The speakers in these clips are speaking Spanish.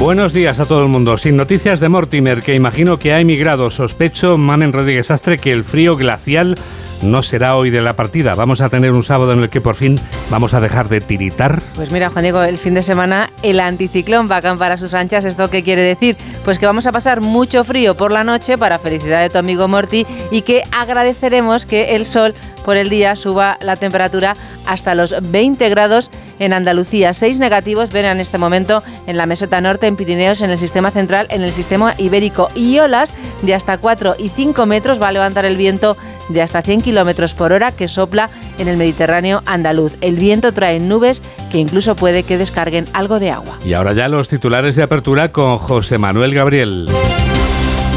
Buenos días a todo el mundo. Sin noticias de Mortimer, que imagino que ha emigrado. Sospecho, Mamen Rodríguez Astre, que el frío glacial no será hoy de la partida. Vamos a tener un sábado en el que por fin vamos a dejar de tiritar. Pues mira, Juan Diego, el fin de semana el anticiclón va a acampar sus anchas. ¿Esto qué quiere decir? Pues que vamos a pasar mucho frío por la noche para felicidad de tu amigo Morty y que agradeceremos que el sol por el día suba la temperatura hasta los 20 grados en Andalucía. Seis negativos ven en este momento en la meseta norte, en Pirineos, en el sistema central, en el sistema ibérico. Y olas de hasta 4 y 5 metros va a levantar el viento de hasta 100 kilómetros por hora que sopla en el Mediterráneo andaluz. El viento trae nubes que incluso puede que descarguen algo de agua. Y ahora ya los titulares de apertura con José Manuel Gabriel.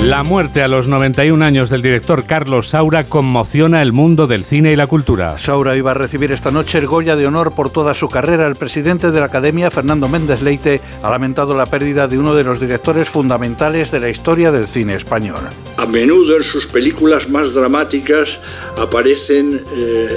La muerte a los 91 años del director Carlos Saura conmociona el mundo del cine y la cultura. Saura iba a recibir esta noche el Goya de Honor por toda su carrera. El presidente de la Academia, Fernando Méndez Leite, ha lamentado la pérdida de uno de los directores fundamentales de la historia del cine español. A menudo en sus películas más dramáticas aparecen eh,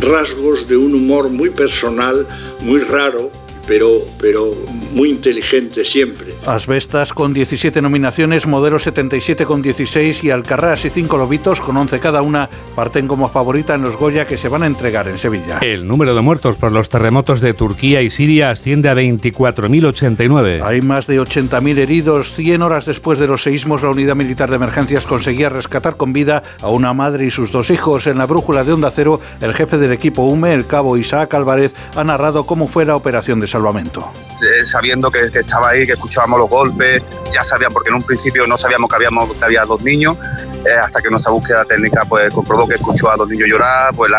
rasgos de un humor muy personal, muy raro, pero, pero muy inteligente siempre. Asbestas con 17 nominaciones, Modelo 77 con 16 y Alcarrás y 5 Lobitos con 11 cada una parten como favorita en los Goya que se van a entregar en Sevilla. El número de muertos por los terremotos de Turquía y Siria asciende a 24.089. Hay más de 80.000 heridos. 100 horas después de los seísmos, la Unidad Militar de Emergencias conseguía rescatar con vida a una madre y sus dos hijos. En la brújula de Onda Cero, el jefe del equipo UME, el cabo Isaac Álvarez, ha narrado cómo fue la operación de salvamento. Eh, sabiendo que, estaba ahí, que escuchábamos los golpes, ya sabía, porque en un principio no sabíamos que, habíamos, que había dos niños, eh, hasta que nuestra búsqueda técnica pues comprobó que escuchó a dos niños llorar, pues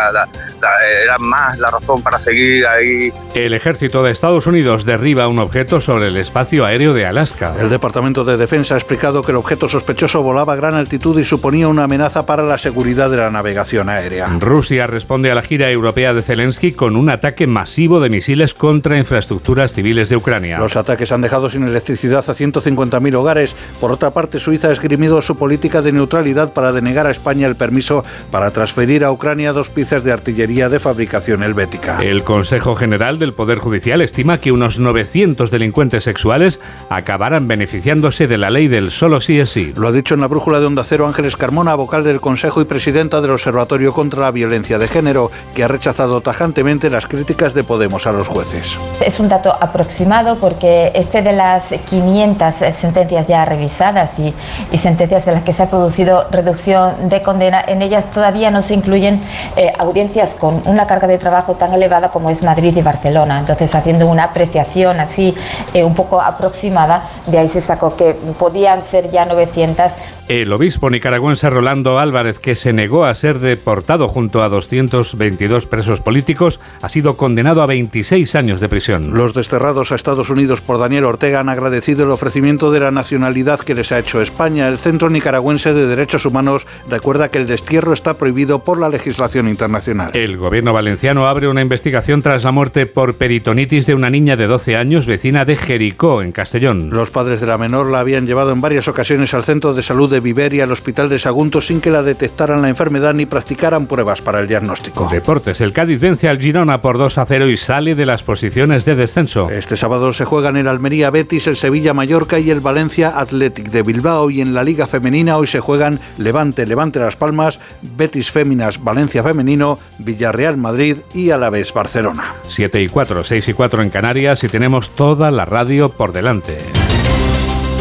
era más la razón para seguir ahí. El ejército de Estados Unidos derriba un objeto sobre el espacio aéreo de Alaska. El Departamento de Defensa ha explicado que el objeto sospechoso volaba a gran altitud y suponía una amenaza para la seguridad de la navegación aérea. Rusia responde a la gira europea de Zelensky con un ataque masivo de misiles contra infraestructuras civiles de Ucrania. Los ataques han dejado sin electricidad a 150.000 hogares. Por otra parte, Suiza ha esgrimido su política de neutralidad para denegar a España el permiso para transferir a Ucrania dos piezas de artillería de fabricación helvética. El Consejo General del Poder Judicial estima que unos 900 delincuentes sexuales acabarán beneficiándose de la ley del solo sí es sí. Lo ha dicho en la brújula de Onda Cero Ángeles Carmona, vocal del Consejo y presidenta del Observatorio contra la Violencia de Género, que ha rechazado tajantemente las críticas de Podemos a los jueces. Es un dato aproximado porque este de las 500 sentencias ya revisadas y, y, sentencias en las que se ha producido reducción de condena, en ellas todavía no se incluyen eh, audiencias con una carga de trabajo tan elevada como es Madrid y Barcelona. Entonces, haciendo una apreciación así eh, un poco aproximada, de ahí se sacó que podían ser ya 900. El obispo nicaragüense Rolando Álvarez, que se negó a ser deportado junto a 222 presos políticos, ha sido condenado a 26 años de prisión. Los desterrados a Estados Unidos por Daniel Ortega han agradecido el ofrecimiento de la nacionalidad que les ha hecho España. El Centro Nicaragüense de Derechos Humanos recuerda que el destierro está prohibido por la legislación internacional. El gobierno valenciano abre una investigación tras la muerte por peritonitis de una niña de 12 años vecina de Jericó, en Castellón. Los padres de la menor la habían llevado en varias ocasiones al centro de salud de Viver y al hospital de Sagunto sin que la detectaran la enfermedad ni practicaran pruebas para el diagnóstico. Deportes. El Cádiz vence al Girona por 2 a 0 y sale de las posiciones de descenso. Este sábado se juegan el Almería Betis, el Sevilla Mallorca y el Valencia Athletic de Bilbao. Y en la Liga Femenina hoy se juegan Levante, Levante Las Palmas, Betis Féminas, Valencia Femenino, Villarreal Madrid y Alavés Barcelona. 7 y 4, 6 y 4 en Canarias y tenemos toda la radio por delante.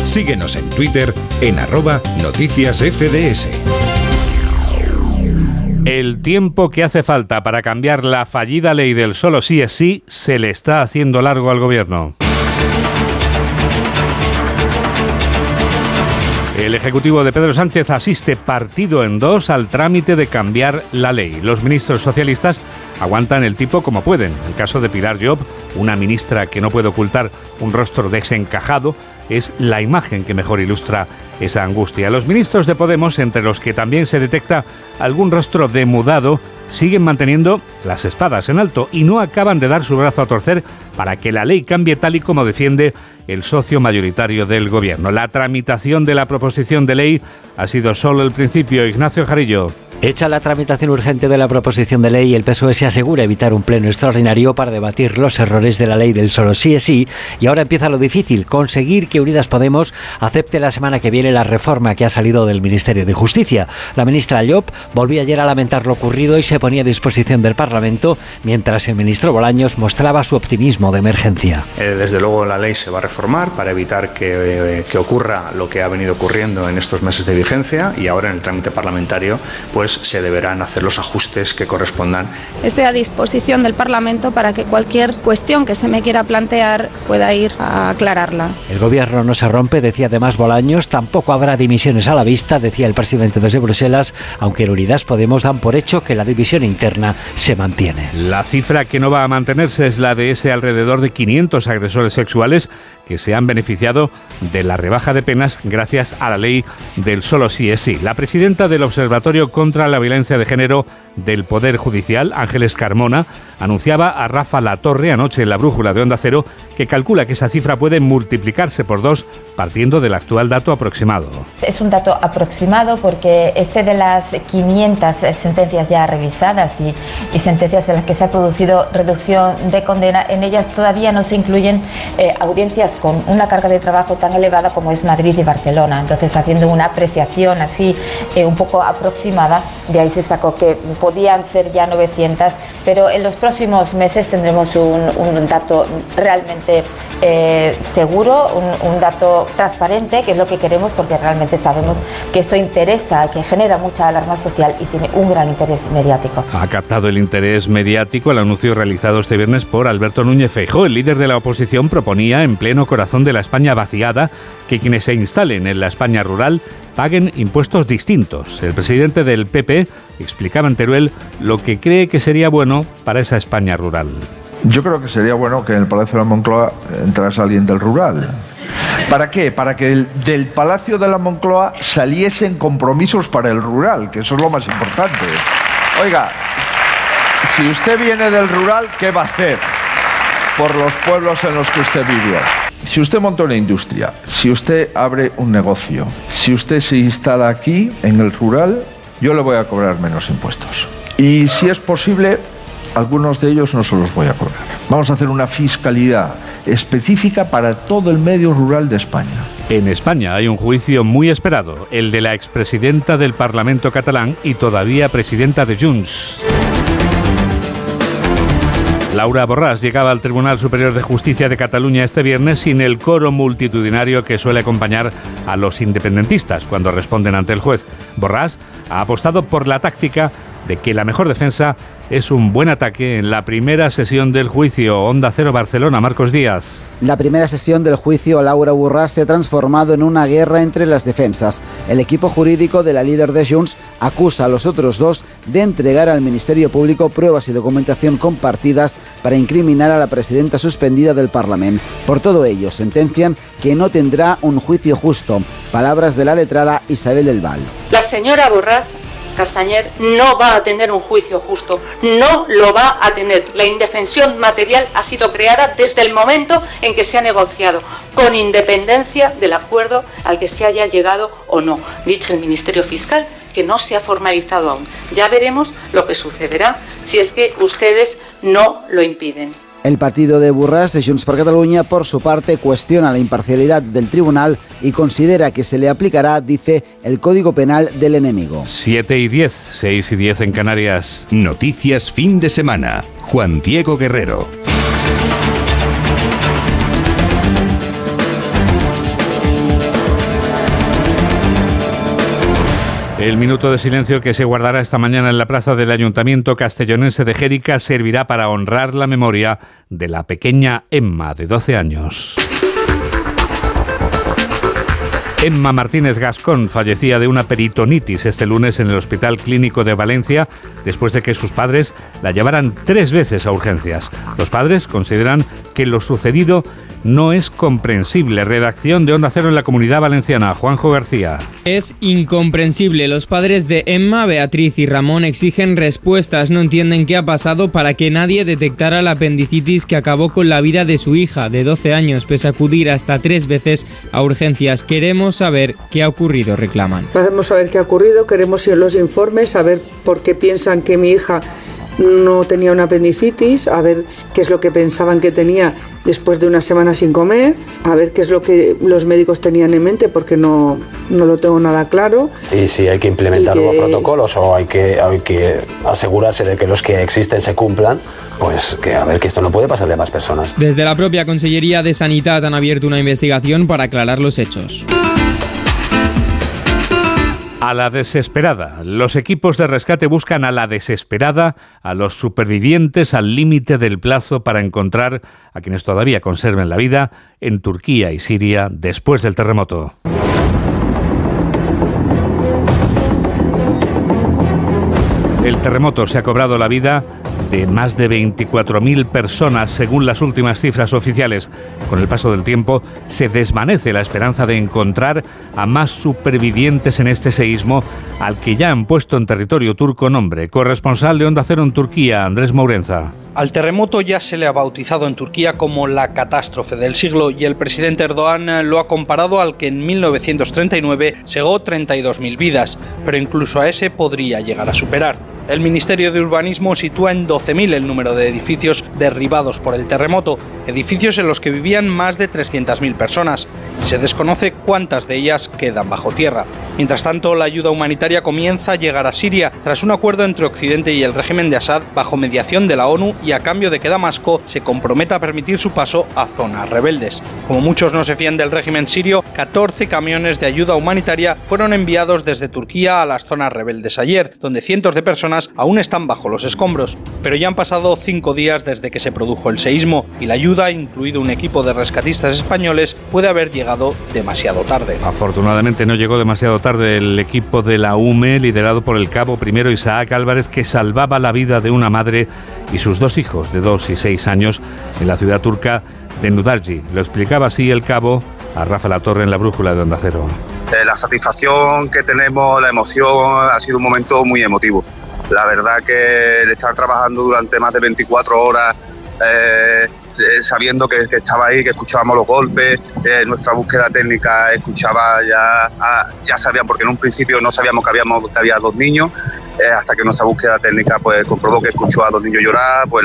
Síguenos en Twitter en arroba noticias FDS. El tiempo que hace falta para cambiar la fallida ley del solo sí es sí se le está haciendo largo al gobierno. El Ejecutivo de Pedro Sánchez asiste partido en dos al trámite de cambiar la ley. Los ministros socialistas aguantan el tipo como pueden. En el caso de Pilar Job, una ministra que no puede ocultar un rostro desencajado, es la imagen que mejor ilustra esa angustia. Los ministros de Podemos, entre los que también se detecta algún rostro demudado, siguen manteniendo las espadas en alto y no acaban de dar su brazo a torcer para que la ley cambie tal y como defiende el socio mayoritario del gobierno. La tramitación de la proposición de ley ha sido solo el principio. Ignacio Jarillo. Hecha la tramitación urgente de la proposición de ley, el PSOE se asegura evitar un pleno extraordinario para debatir los errores de la ley del solo sí es sí. Y ahora empieza lo difícil, conseguir que Unidas Podemos acepte la semana que viene la reforma que ha salido del Ministerio de Justicia. La ministra Llop volvió ayer a lamentar lo ocurrido y se ponía a disposición del Parlamento, mientras el ministro Bolaños mostraba su optimismo de emergencia. Eh, desde luego la ley se va a reformar para evitar que, eh, que ocurra lo que ha venido ocurriendo en estos meses de vigencia y ahora en el trámite parlamentario pues se deberán hacer los ajustes que correspondan. Estoy a disposición del Parlamento para que cualquier cuestión que se me quiera plantear pueda ir a aclararla. El gobierno no se rompe, decía además Bolaños, tampoco habrá dimisiones a la vista, decía el presidente desde Bruselas, aunque en Unidas Podemos dan por hecho que la división interna se mantiene. La cifra que no va a mantenerse es la de ese alrededor de 500 agresores sexuales que se han beneficiado de la rebaja de penas gracias a la ley del solo sí es sí. La presidenta del Observatorio contra la Violencia de Género del Poder Judicial, Ángeles Carmona, anunciaba a Rafa La Torre anoche en la brújula de Onda Cero que calcula que esa cifra puede multiplicarse por dos partiendo del actual dato aproximado. Es un dato aproximado porque este de las 500 sentencias ya revisadas y, y sentencias en las que se ha producido reducción de condena, en ellas todavía no se incluyen eh, audiencias con una carga de trabajo tan elevada como es Madrid y Barcelona. Entonces, haciendo una apreciación así eh, un poco aproximada, de ahí se sacó que podían ser ya 900, pero en los próximos meses tendremos un, un dato realmente eh, seguro, un, un, dato transparente, que es lo que queremos porque realmente sabemos que esto interesa, que genera mucha alarma social y tiene un gran interés mediático. Ha captado el interés mediático el anuncio realizado este viernes por Alberto Núñez Feijóo. El líder de la oposición proponía en pleno corazón de la España vaciada que quienes se instalen en la España rural paguen impuestos distintos. El presidente del PP explicaba en Teruel lo que cree que sería bueno para esa España rural. Yo creo que sería bueno que en el Palacio de la Moncloa entrase alguien del rural. ¿Para qué? Para que el, del Palacio de la Moncloa saliesen compromisos para el rural, que eso es lo más importante. Oiga, si usted viene del rural, ¿qué va a hacer por los pueblos en los que usted vivió? Si usted monta una industria, si usted abre un negocio, si usted se instala aquí, en el rural, yo le voy a cobrar menos impuestos. Y si es posible, algunos de ellos no se los voy a cobrar. Vamos a hacer una fiscalidad específica para todo el medio rural de España. En España hay un juicio muy esperado, el de la expresidenta del Parlamento catalán y todavía presidenta de Junts. Laura Borràs llegaba al Tribunal Superior de Justicia de Cataluña este viernes sin el coro multitudinario que suele acompañar a los independentistas cuando responden ante el juez. Borràs ha apostado por la táctica de que la mejor defensa es un buen ataque en la primera sesión del juicio. Onda Cero Barcelona, Marcos Díaz. La primera sesión del juicio Laura Borràs se ha transformado en una guerra entre las defensas. El equipo jurídico de la líder de Junts acusa a los otros dos de entregar al Ministerio Público pruebas y documentación compartidas para incriminar a la presidenta suspendida del Parlamento. Por todo ello, sentencian que no tendrá un juicio justo. Palabras de la letrada Isabel del Val. La señora Borràs Castañer no va a tener un juicio justo, no lo va a tener. La indefensión material ha sido creada desde el momento en que se ha negociado, con independencia del acuerdo al que se haya llegado o no. Dicho el Ministerio Fiscal, que no se ha formalizado aún. Ya veremos lo que sucederá si es que ustedes no lo impiden. El partido de Burras de Junts per Catalunya, por su parte, cuestiona la imparcialidad del tribunal y considera que se le aplicará, dice, el Código Penal del enemigo. 7 y 10, 6 y 10 en Canarias. Noticias fin de semana. Juan Diego Guerrero. El minuto de silencio que se guardará esta mañana en la plaza del Ayuntamiento castellonense de Jérica servirá para honrar la memoria de la pequeña Emma, de 12 años. Emma Martínez Gascón fallecía de una peritonitis este lunes en el Hospital Clínico de Valencia después de que sus padres la llevaran tres veces a urgencias. Los padres consideran porque lo sucedido no es comprensible. Redacción de Onda Cero en la Comunidad Valenciana. Juanjo García. Es incomprensible. Los padres de Emma, Beatriz y Ramón exigen respuestas. No entienden qué ha pasado para que nadie detectara la apendicitis que acabó con la vida de su hija de 12 años, pese a acudir hasta tres veces a urgencias. Queremos saber qué ha ocurrido, reclaman. Queremos saber qué ha ocurrido, queremos ir los informes, saber por qué piensan que mi hija no tenía una apendicitis, a ver qué es lo que pensaban que tenía después de una semana sin comer, a ver qué es lo que los médicos tenían en mente, porque no, no lo tengo nada claro. Y si hay que implementar nuevos protocolos o hay que, hay que asegurarse de que los que existen se cumplan, pues que a ver que esto no puede pasarle a más personas. Desde la propia Consellería de Sanidad han abierto una investigación para aclarar los hechos. A la desesperada. Los equipos de rescate buscan a la desesperada a los supervivientes al límite del plazo para encontrar a quienes todavía conserven la vida en Turquía y Siria después del terremoto. El terremoto se ha cobrado la vida de más de 24.000 personas, según las últimas cifras oficiales. Con el paso del tiempo, se desvanece la esperanza de encontrar a más supervivientes en este seísmo, al que ya han puesto en territorio turco nombre. Corresponsal de Onda Cero en Turquía, Andrés Mourenza. Al terremoto ya se le ha bautizado en Turquía como la catástrofe del siglo y el presidente Erdogan lo ha comparado al que en 1939 segó 32.000 vidas, pero incluso a ese podría llegar a superar. El Ministerio de Urbanismo sitúa en 12.000 el número de edificios derribados por el terremoto, edificios en los que vivían más de 300.000 personas, y se desconoce cuántas de ellas quedan bajo tierra. Mientras tanto, la ayuda humanitaria comienza a llegar a Siria tras un acuerdo entre Occidente y el régimen de Assad bajo mediación de la ONU y a cambio de que Damasco se comprometa a permitir su paso a zonas rebeldes. Como muchos no se fían del régimen sirio, 14 camiones de ayuda humanitaria fueron enviados desde Turquía a las zonas rebeldes ayer, donde cientos de personas aún están bajo los escombros, pero ya han pasado cinco días desde que se produjo el seísmo y la ayuda, incluido un equipo de rescatistas españoles, puede haber llegado demasiado tarde. Afortunadamente no llegó demasiado tarde el equipo de la UME, liderado por el cabo primero Isaac Álvarez, que salvaba la vida de una madre y sus dos hijos de dos y seis años en la ciudad turca de Nudarji. Lo explicaba así el cabo a Rafa La Torre en la brújula de Onda Cero. Eh, la satisfacción que tenemos, la emoción, ha sido un momento muy emotivo. La verdad que el estar trabajando durante más de 24 horas, eh, eh, sabiendo que, estaba ahí, que escuchábamos los golpes, eh, nuestra búsqueda técnica escuchaba ya, ah, ya sabían, porque en un principio no sabíamos que, habíamos, que había dos niños, hasta que nuestra búsqueda técnica pues comprobó que escuchó a dos niños llorar, pues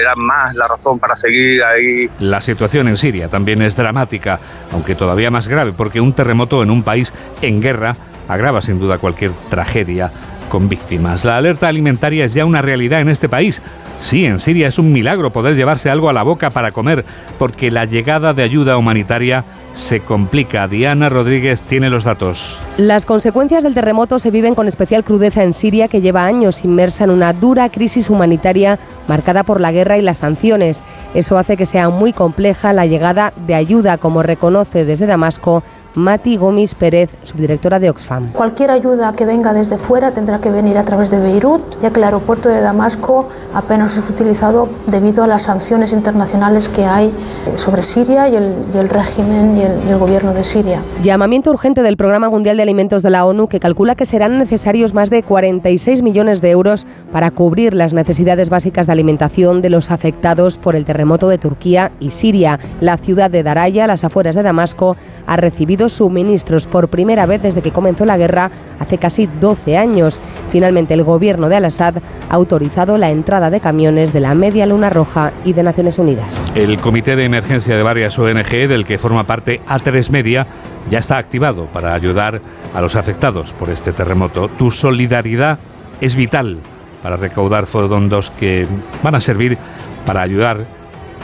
era más la razón para seguir ahí. La situación en Siria también es dramática, aunque todavía más grave, porque un terremoto en un país en guerra agrava sin duda cualquier tragedia con víctimas. La alerta alimentaria es ya una realidad en este país. Sí, en Siria es un milagro poder llevarse algo a la boca para comer, porque la llegada de ayuda humanitaria se complica. Diana Rodríguez tiene los datos. Las consecuencias del terremoto se viven con especial crudeza en Siria, que lleva años inmersa en una dura crisis humanitaria marcada por la guerra y las sanciones. Eso hace que sea muy compleja la llegada de ayuda, como reconoce desde Damasco Mati Gómez Pérez, subdirectora de Oxfam. Cualquier ayuda que venga desde fuera tendrá que venir a través de Beirut, ya que el aeropuerto de Damasco apenas es utilizado debido a las sanciones internacionales que hay eh, sobre Siria y el, régimen y el, y el gobierno de Siria. Llamamiento urgente del Programa Mundial de Alimentos de la ONU que calcula que serán necesarios más de 46 millones de euros para cubrir las necesidades básicas de alimentación de los afectados por el terremoto de Turquía y Siria. La ciudad de Daraya, las afueras de Damasco, ha recibido suministros por primera vez desde que comenzó la guerra hace casi 12 años. Finalmente, el gobierno de Al-Assad ha autorizado la entrada de camiones de la Media Luna Roja y de Naciones Unidas. El comité de emergencia de varias ONG, del que forma parte A3 Media, ya está activado para ayudar a los afectados por este terremoto. Tu solidaridad es vital para recaudar fondos que van a servir para ayudar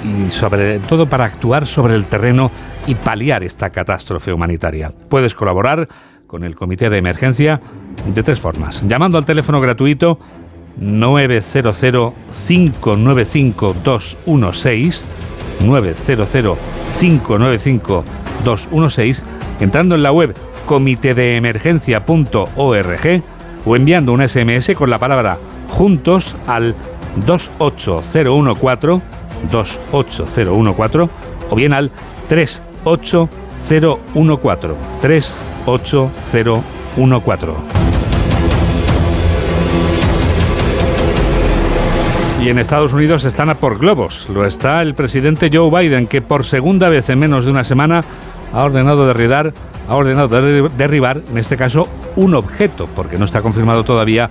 y sobre todo para actuar sobre el terreno y paliar esta catástrofe humanitaria. Puedes colaborar con el Comité de Emergencia de tres formas. Llamando al teléfono gratuito 900-595-216, 900-595-216, entrando en la web comitedeemergencia.org o enviando un SMS con la palabra juntos al 28014 28014 o bien al 38014. 38014. Y en Estados Unidos están a por globos. Lo está el presidente Joe Biden, que por segunda vez en menos de una semana ha ordenado derribar, ha ordenado derribar, en este caso, un objeto, porque no está confirmado todavía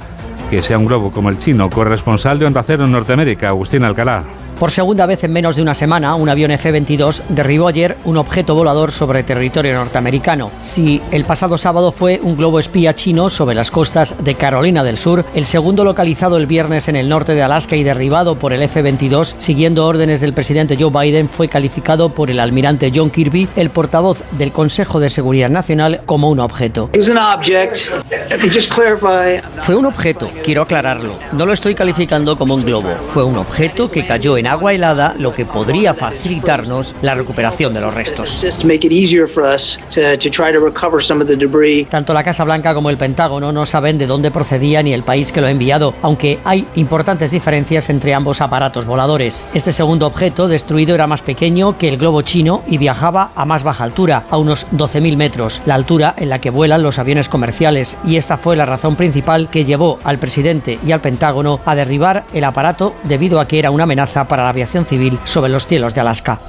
que sea un globo como el chino. Corresponsal de Onda Cero en Norteamérica, Agustín Alcalá. Por segunda vez en menos de una semana, un avión F-22 derribó ayer un objeto volador sobre territorio norteamericano. Si el pasado sábado fue un globo espía chino sobre las costas de Carolina del Sur, el segundo localizado el viernes en el norte de Alaska y derribado por el F-22, siguiendo órdenes del presidente Joe Biden, fue calificado por el almirante John Kirby, el portavoz del Consejo de Seguridad Nacional, como un objeto. Fue un objeto, quiero aclararlo. No lo estoy calificando como un globo. Fue un objeto que cayó en agua helada, lo que podría facilitarnos la recuperación de los restos. Tanto la Casa Blanca como el Pentágono no saben de dónde procedía ni el país que lo ha enviado, aunque hay importantes diferencias entre ambos aparatos voladores. Este segundo objeto destruido era más pequeño que el globo chino y viajaba a más baja altura, a unos 12.000 metros, la altura en la que vuelan los aviones comerciales, y esta fue la razón principal que llevó al presidente y al Pentágono a derribar el aparato debido a que era una amenaza para la aviación civil sobre los cielos de Alaska.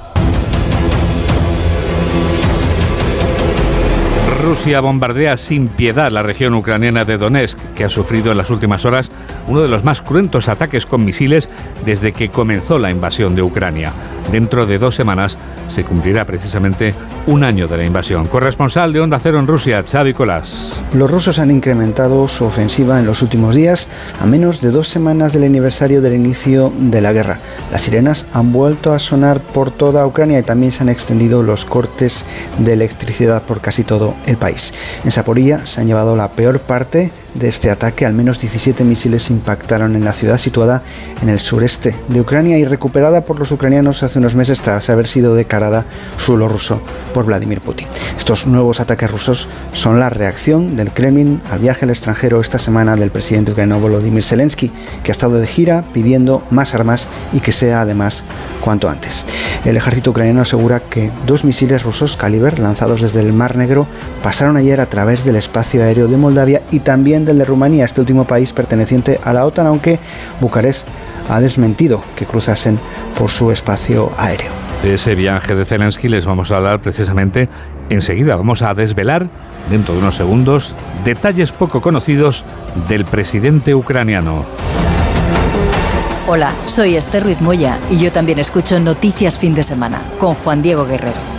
Rusia bombardea sin piedad la región ucraniana de Donetsk, que ha sufrido en las últimas horas uno de los más cruentos ataques con misiles desde que comenzó la invasión de Ucrania. Dentro de dos semanas se cumplirá precisamente un año de la invasión. Corresponsal de Onda Cero en Rusia, Xavi Colás. Los rusos han incrementado su ofensiva en los últimos días, a menos de dos semanas del aniversario del inicio de la guerra. Las sirenas han vuelto a sonar por toda Ucrania y también se han extendido los cortes de electricidad por casi todo el En Zaporilla se han llevado la peor parte de este ataque, al menos 17 misiles impactaron en la ciudad situada en el sureste de Ucrania y recuperada por los ucranianos hace unos meses tras haber sido declarada suelo ruso por Vladimir Putin. Estos nuevos ataques rusos son la reacción del Kremlin al viaje al extranjero esta semana del presidente ucraniano Volodymyr Zelensky, que ha estado de gira pidiendo más armas y que sea además cuanto antes. El ejército ucraniano asegura que dos misiles rusos Caliber lanzados desde el Mar Negro pasaron ayer a través del espacio aéreo de Moldavia y también del de Rumanía, este último país perteneciente a la OTAN, aunque Bucarest ha desmentido que cruzasen por su espacio aéreo. De ese viaje de Zelensky les vamos a hablar precisamente enseguida. Vamos a desvelar, dentro de unos segundos, detalles poco conocidos del presidente ucraniano. Hola, soy Esther Ruiz Moya y yo también escucho Noticias Fin de Semana con Juan Diego Guerrero.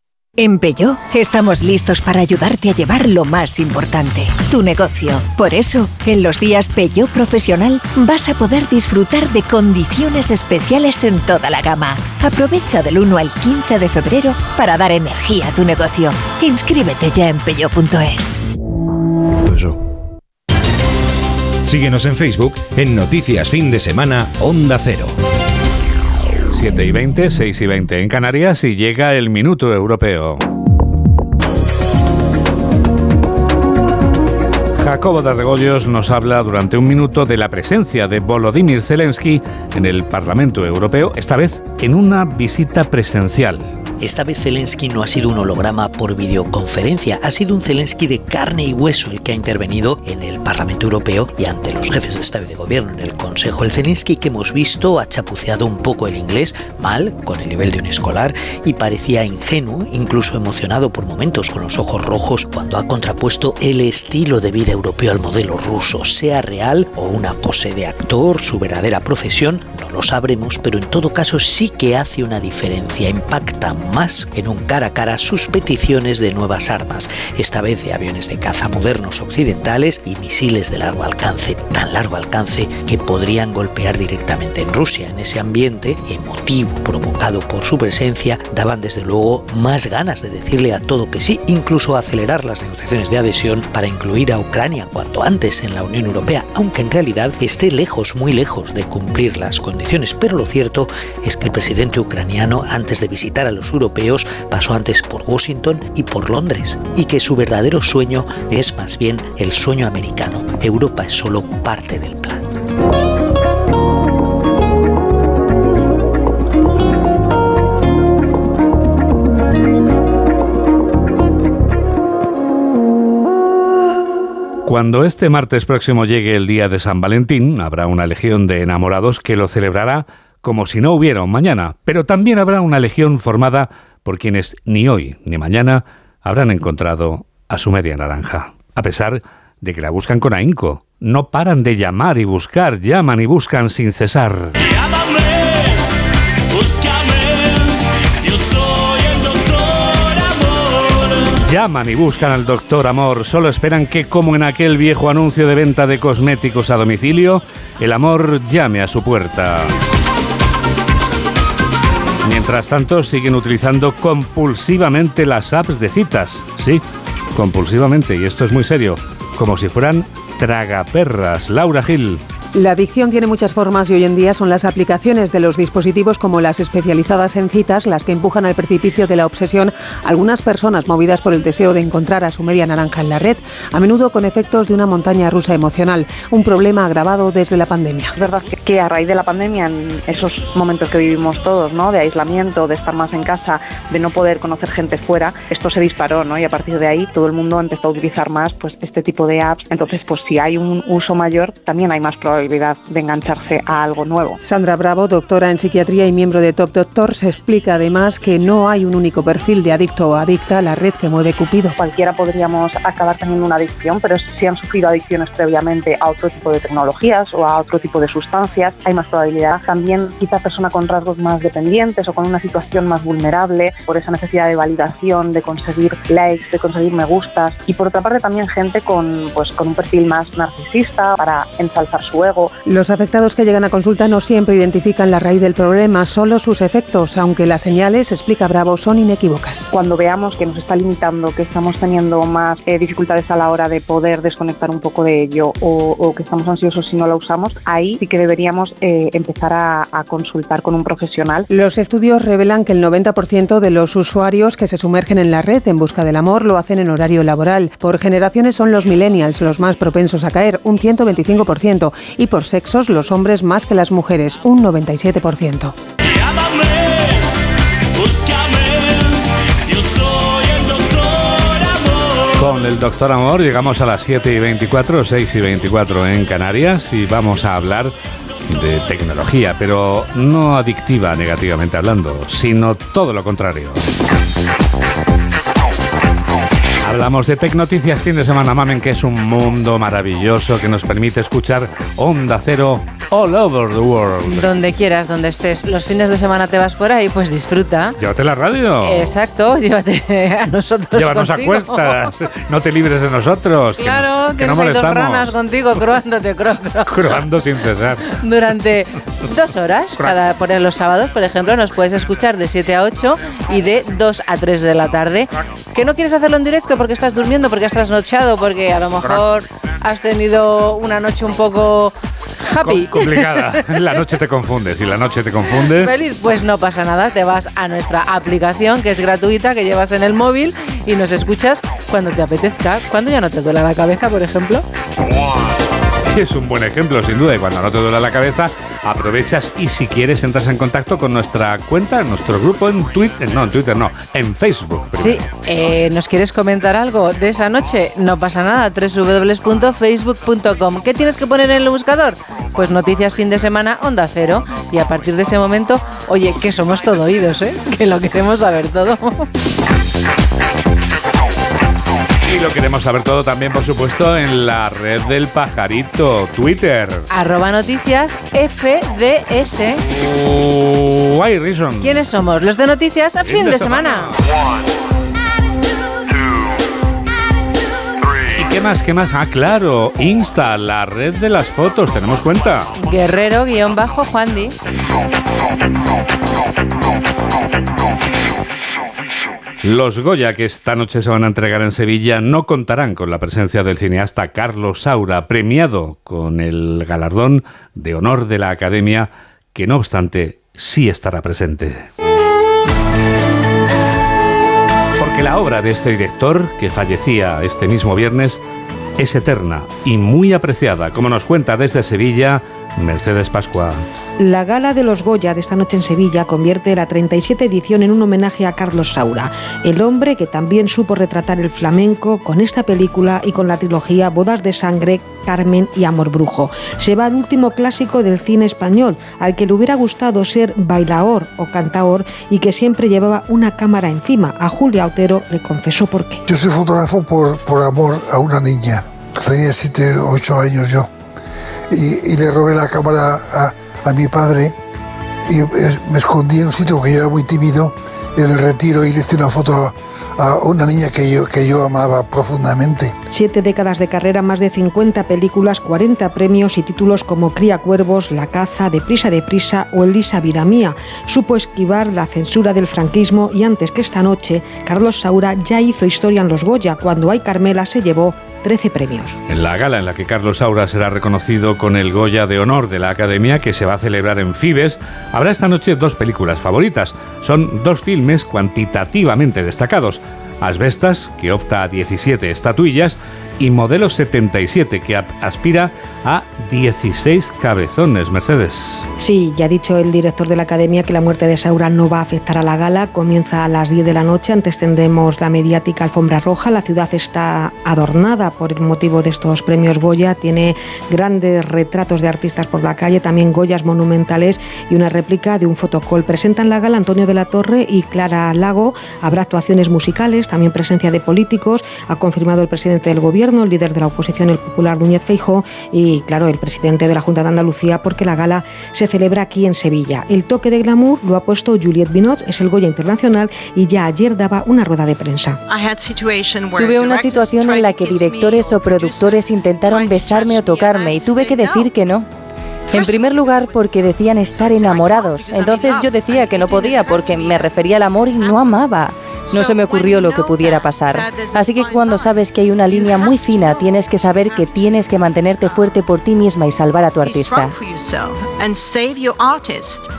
En Peugeot estamos listos para ayudarte a llevar lo más importante, tu negocio. Por eso, en los días Peugeot Profesional vas a poder disfrutar de condiciones especiales en toda la gama. Aprovecha del 1 al 15 de febrero para dar energía a tu negocio. Inscríbete ya en peugeot.es. Síguenos en Facebook en Noticias Fin de Semana Onda Cero. 7 y 20, 6 y 20 en Canarias y llega el minuto europeo. Jacobo de Regoyos nos habla durante un minuto de la presencia de Volodymyr Zelensky en el Parlamento Europeo, esta vez en una visita presencial. Esta vez Zelensky no ha sido un holograma por videoconferencia, ha sido un Zelensky de carne y hueso el que ha intervenido en el Parlamento Europeo y ante los jefes de Estado y de Gobierno en el Consejo. El Zelensky que hemos visto ha chapuceado un poco el inglés, mal, con el nivel de un escolar, y parecía ingenuo, incluso emocionado por momentos con los ojos rojos cuando ha contrapuesto el estilo de vida europeo al modelo ruso, sea real o una pose de actor, su verdadera profesión, no lo sabremos, pero en todo caso sí que hace una diferencia, impacta más en un cara a cara sus peticiones de nuevas armas, esta vez de aviones de caza modernos occidentales y misiles de largo alcance, tan largo alcance que podrían golpear directamente en Rusia. En ese ambiente emotivo provocado por su presencia, daban desde luego más ganas de decirle a todo que sí, incluso acelerar las negociaciones de adhesión para incluir a Ucrania cuanto antes en la Unión Europea, aunque en realidad esté lejos, muy lejos de cumplir las condiciones. Pero lo cierto es que el presidente ucraniano, antes de visitar a los pasó antes por Washington y por Londres, y que su verdadero sueño es más bien el sueño americano. Europa es solo parte del plan. Cuando este martes próximo llegue el día de San Valentín, habrá una legión de enamorados que lo celebrará como si no hubiera un mañana, pero también habrá una legión formada por quienes ni hoy ni mañana habrán encontrado a su media naranja, a pesar de que la buscan con ahínco. No paran de llamar y buscar, llaman y buscan sin cesar. Llaman y buscan al doctor Amor, solo esperan que, como en aquel viejo anuncio de venta de cosméticos a domicilio, el amor llame a su puerta. Mientras tanto, siguen utilizando compulsivamente las apps de citas. Sí, compulsivamente, y esto es muy serio, como si fueran tragaperras. Laura Gil. La adicción tiene muchas formas y hoy en día son las aplicaciones de los dispositivos como las especializadas en citas las que empujan al precipicio de la obsesión algunas personas movidas por el deseo de encontrar a su media naranja en la red, a menudo con efectos de una montaña rusa emocional, un problema agravado desde la pandemia. Es verdad que a raíz de la pandemia, en esos momentos que vivimos todos, ¿no? de aislamiento, de estar más en casa, de no poder conocer gente fuera, esto se disparó ¿no? y a partir de ahí todo el mundo empezó a utilizar más pues, este tipo de apps. Entonces, pues si hay un uso mayor, también hay más probabilidad de engancharse a algo nuevo. Sandra Bravo, doctora en psiquiatría y miembro de Top Doctor, se explica además que no hay un único perfil de adicto o adicta a la red que mueve Cupido. Cualquiera podríamos acabar teniendo una adicción, pero si han sufrido adicciones previamente a otro tipo de tecnologías o a otro tipo de sustancias, hay más probabilidad. También quizá persona con rasgos más dependientes o con una situación más vulnerable por esa necesidad de validación, de conseguir likes, de conseguir me gustas. Y por otra parte también gente con, pues, con un perfil más narcisista para ensalzar su ego los afectados que llegan a consulta no siempre identifican la raíz del problema, solo sus efectos, aunque las señales, explica Bravo, son inequívocas. Cuando veamos que nos está limitando, que estamos teniendo más eh, dificultades a la hora de poder desconectar un poco de ello o, que estamos ansiosos si no la usamos, ahí sí que deberíamos eh, empezar a, a consultar con un profesional. Los estudios revelan que el 90% de los usuarios que se sumergen en la red en busca del amor lo hacen en horario laboral. Por generaciones son los millennials los más propensos a caer, un 125%, y por sexos los hombres más que las mujeres, un 97%. Con el doctor Amor llegamos a las 7 y 24, 6 y 24 en Canarias y vamos a hablar de tecnología, pero no adictiva negativamente hablando, sino todo lo contrario. Hablamos de Tecnoticias fin de semana, mamen, que es un mundo maravilloso que nos permite escuchar Onda Cero all over the world. Donde quieras, donde estés. Los fines de semana te vas por ahí, pues disfruta. Llévate la radio. Exacto, llévate a nosotros. Llévanos a cuestas. No te libres de nosotros. Claro, que, no molestamos. ranas contigo, croándote, cro, Croando sin cesar. Durante dos horas, cada, por los sábados, por ejemplo, nos puedes escuchar de 7 a 8 y de 2 a 3 de la tarde. ¿Que no quieres hacerlo en directo porque estás durmiendo, porque has trasnochado, porque a lo mejor has tenido una noche un poco happy. complicada. La noche te confunde. Si la noche te confunde. Feliz, pues no pasa nada. Te vas a nuestra aplicación que es gratuita, que llevas en el móvil y nos escuchas cuando te apetezca. Cuando ya no te duele la cabeza, por ejemplo. Es un buen ejemplo, sin duda, y cuando no te duele la cabeza, aprovechas y si quieres entras en contacto con nuestra cuenta, nuestro grupo en Twitter, no, en Twitter no, en Facebook. Sí, eh, ¿nos quieres comentar algo de esa noche? No pasa nada, www.facebook.com. ¿Qué tienes que poner en el buscador? Pues noticias fin de semana, onda cero. Y a partir de ese momento, oye, que somos todo oídos, ¿eh? Que lo queremos saber todo. Y lo queremos saber todo también, por supuesto, en la red del pajarito, Twitter. Arroba noticias FDS. Why reason? ¿Quiénes somos? Los de noticias a fin, de, semana. ¿Y qué más? ¿Qué más? Ah, claro, Insta, la red de las fotos, tenemos cuenta. Guerrero-Juan Di. Los Goya que esta noche se van a entregar en Sevilla no contarán con la presencia del cineasta Carlos Saura, premiado con el galardón de honor de la Academia, que no obstante sí estará presente. Porque la obra de este director, que fallecía este mismo viernes, es eterna y muy apreciada, como nos cuenta desde Sevilla Mercedes Pascua. La gala de los Goya de esta noche en Sevilla convierte la 37 edición en un homenaje a Carlos Saura, el hombre que también supo retratar el flamenco con esta película y con la trilogía Bodas de Sangre, Carmen y Amor Brujo. Se va al último clásico del cine español, al que le hubiera gustado ser bailaor o cantaor y que siempre llevaba una cámara encima. A Julia Otero le confesó por qué. Yo soy fotógrafo por, por amor a una niña. Tenía 7, 8 años yo y, le robé la cámara a, mi padre y eh, me escondí en un sitio que yo era muy tímido en el retiro y le hice una foto a una niña que yo, que yo amaba profundamente. Siete décadas de carrera, más de 50 películas, 40 premios y títulos como Cría Cuervos, La Caza, Deprisa, Deprisa o Elisa Vida Mía. Supo esquivar la censura del franquismo y antes que esta noche, Carlos Saura ya hizo historia en los Goya. Cuando hay Carmela se llevó 13 premios. En la gala en la que Carlos Saura será reconocido con el Goya de Honor de la Academia, que se va a celebrar en Fibes, habrá esta noche dos películas favoritas. Son dos filmes cuantitativamente destacados. Asbestas, que opta a 17 estatuillas, y Modelo 77, que aspira a 16 cabezones, Mercedes. Sí, ya ha dicho el director de la Academia que la muerte de Saura no va a afectar a la gala. Comienza a las 10 de la noche, antes tendremos la mediática alfombra roja. La ciudad está adornada por el motivo de estos premios Goya. Tiene grandes retratos de artistas por la calle, también Goyas monumentales y una réplica de un fotocall. Presentan la gala Antonio de la Torre y Clara Lago. Habrá actuaciones musicales, también presencia de políticos. Ha confirmado el presidente del gobierno, el líder de la oposición, el popular Núñez Feijó, y y, claro, el presidente de la Junta de Andalucía, porque la gala se celebra aquí en Sevilla. El toque de glamour lo ha puesto Juliette Binot, es el Goya Internacional, y ya ayer daba una rueda de prensa. Tuve una situación en la que directores o productores intentaron besarme o tocarme y tuve que decir que no. En primer lugar, porque decían estar enamorados. Entonces yo decía que no podía porque me refería al amor y no amaba. No se me ocurrió lo que pudiera pasar. Así que cuando sabes que hay una línea muy fina, tienes que saber que tienes que mantenerte fuerte por ti misma y salvar a tu artista.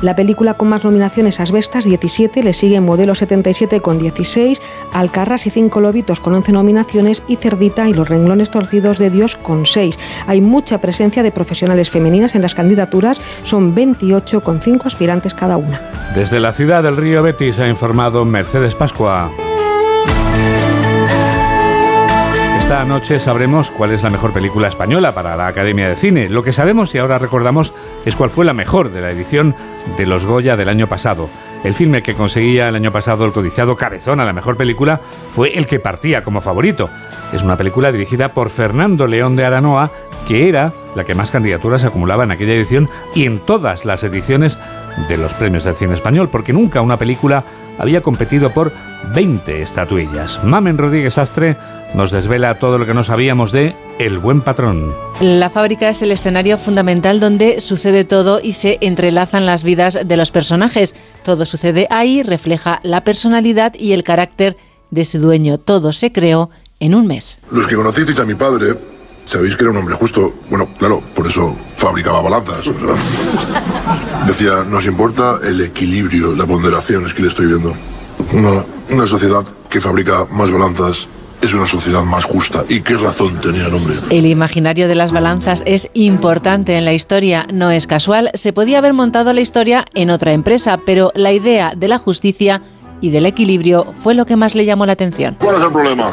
La película con más nominaciones Asbestas, 17, le sigue Modelo 77 con 16, Alcarras y Cinco Lobitos con 11 nominaciones y Cerdita y Los Renglones Torcidos de Dios con 6. Hay mucha presencia de profesionales femeninas en las candidaturas, son 28 con 5 aspirantes cada una. Desde la ciudad del río Betis ha informado Mercedes Pascua. Esta noche sabremos cuál es la mejor película española para la Academia de Cine. Lo que sabemos y ahora recordamos es cuál fue la mejor de la edición de los Goya del año pasado. El filme que conseguía el año pasado el codiciado Cabezón a la mejor película fue el que partía como favorito. Es una película dirigida por Fernando León de Aranoa, que era la que más candidaturas acumulaba en aquella edición y en todas las ediciones de los premios del cine español, porque nunca una película había competido por 20 estatuillas. Mamen Rodríguez Astre nos desvela todo lo que no sabíamos de El buen patrón. La fábrica es el escenario fundamental donde sucede todo y se entrelazan las vidas de los personajes. Todo sucede ahí, refleja la personalidad y el carácter de su dueño. Todo se creó en un mes. Los que conocisteis a mi padre Sabéis que era un hombre justo. Bueno, claro, por eso fabricaba balanzas. Decía, nos importa el equilibrio, la ponderación, es que le estoy viendo. Una, una sociedad que fabrica más balanzas es una sociedad más justa. ¿Y qué razón tenía el hombre? El imaginario de las balanzas es importante en la historia, no es casual. Se podía haber montado la historia en otra empresa, pero la idea de la justicia y del equilibrio fue lo que más le llamó la atención. ¿Cuál es el problema?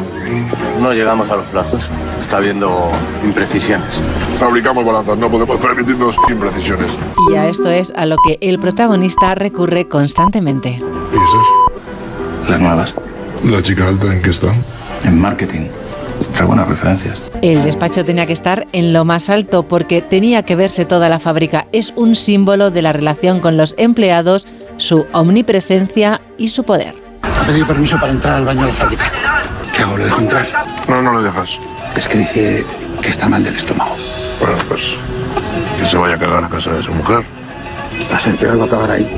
No llegamos a los plazos. Está habiendo imprecisiones. Fabricamos balanzas, no podemos permitirnos imprecisiones. Y a esto es a lo que el protagonista recurre constantemente. ¿Y esas? Las nuevas. ¿La chica alta en qué están? En marketing. Trae buenas referencias. El despacho tenía que estar en lo más alto porque tenía que verse toda la fábrica. Es un símbolo de la relación con los empleados, su omnipresencia y su poder. Ha pedido permiso para entrar al baño de la fábrica. ¿Qué hago? ¿Le dejo entrar? No, no le dejas. Es que dice que está mal del estómago. Bueno, pues que se vaya a cagar a casa de su mujer. Va a ser peor, va a acabar ahí.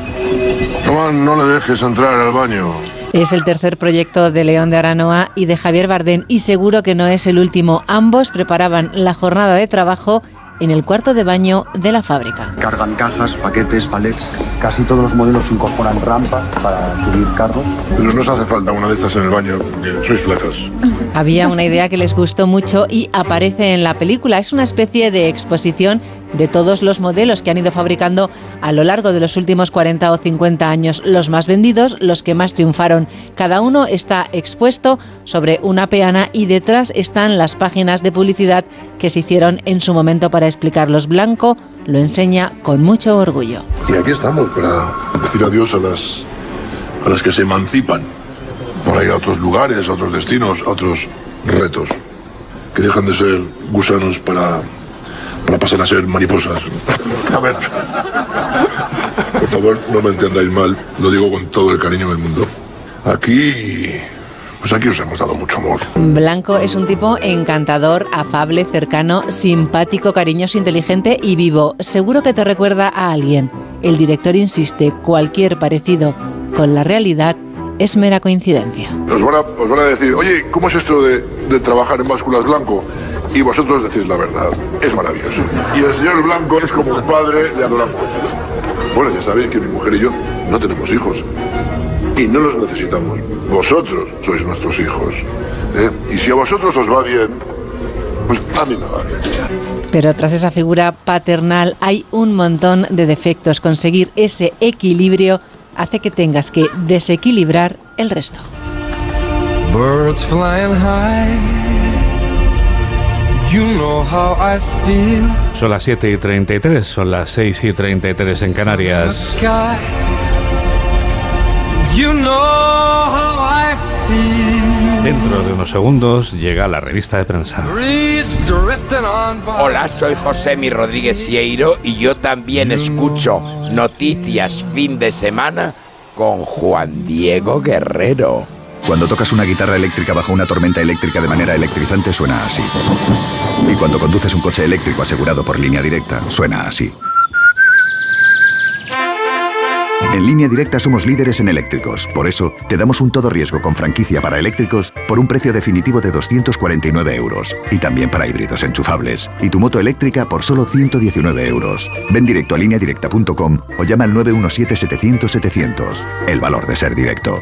No, no le dejes entrar al baño. Es el tercer proyecto de León de Aranoa y de Javier Bardén y seguro que no es el último. Ambos preparaban la jornada de trabajo en el cuarto de baño de la fábrica. Cargan cajas, paquetes, palets. Casi todos los modelos incorporan rampa para subir carros. Pero no os hace falta una de estas en el baño, que sois flacas. Había una idea que les gustó mucho y aparece en la película. Es una especie de exposición de todos los modelos que han ido fabricando a lo largo de los últimos 40 o 50 años, los más vendidos, los que más triunfaron. Cada uno está expuesto sobre una peana y detrás están las páginas de publicidad que se hicieron en su momento para explicarlos. Blanco lo enseña con mucho orgullo. Y aquí estamos para decir adiós a las, a las que se emancipan, para ir a otros lugares, a otros destinos, a otros retos, que dejan de ser gusanos para para pasar a ser mariposas. A ver. Por favor, no me entendáis mal, lo digo con todo el cariño del mundo. Aquí. Pues aquí os hemos dado mucho amor. Blanco es un tipo encantador, afable, cercano, simpático, cariñoso, inteligente y vivo. Seguro que te recuerda a alguien. El director insiste, cualquier parecido con la realidad es mera coincidencia. Os van a, os van a decir, oye, ¿cómo es esto de, de trabajar en básculas blanco? Y vosotros decís la verdad. Es maravilloso. Y el señor Blanco es como un padre, le adoramos. Bueno, ya sabéis que mi mujer y yo no tenemos hijos. Y no los necesitamos. Vosotros sois nuestros hijos. ¿eh? Y si a vosotros os va bien, pues a mí me va bien. Pero tras esa figura paternal hay un montón de defectos. Conseguir ese equilibrio hace que tengas que desequilibrar el resto. Birds flying high. Son las 7 y 33, son las 6 y 33 en Canarias. You know how I feel. Dentro de unos segundos llega la revista de prensa. Hola, soy José Mi Rodríguez Sieiro y yo también escucho noticias fin de semana con Juan Diego Guerrero. Cuando tocas una guitarra eléctrica bajo una tormenta eléctrica de manera electrizante suena así. Y cuando conduces un coche eléctrico asegurado por línea directa, suena así. En línea directa somos líderes en eléctricos. Por eso, te damos un todo riesgo con franquicia para eléctricos por un precio definitivo de 249 euros. Y también para híbridos enchufables. Y tu moto eléctrica por solo 119 euros. Ven directo a lineadirecta.com o llama al 917-700-700. El valor de ser directo.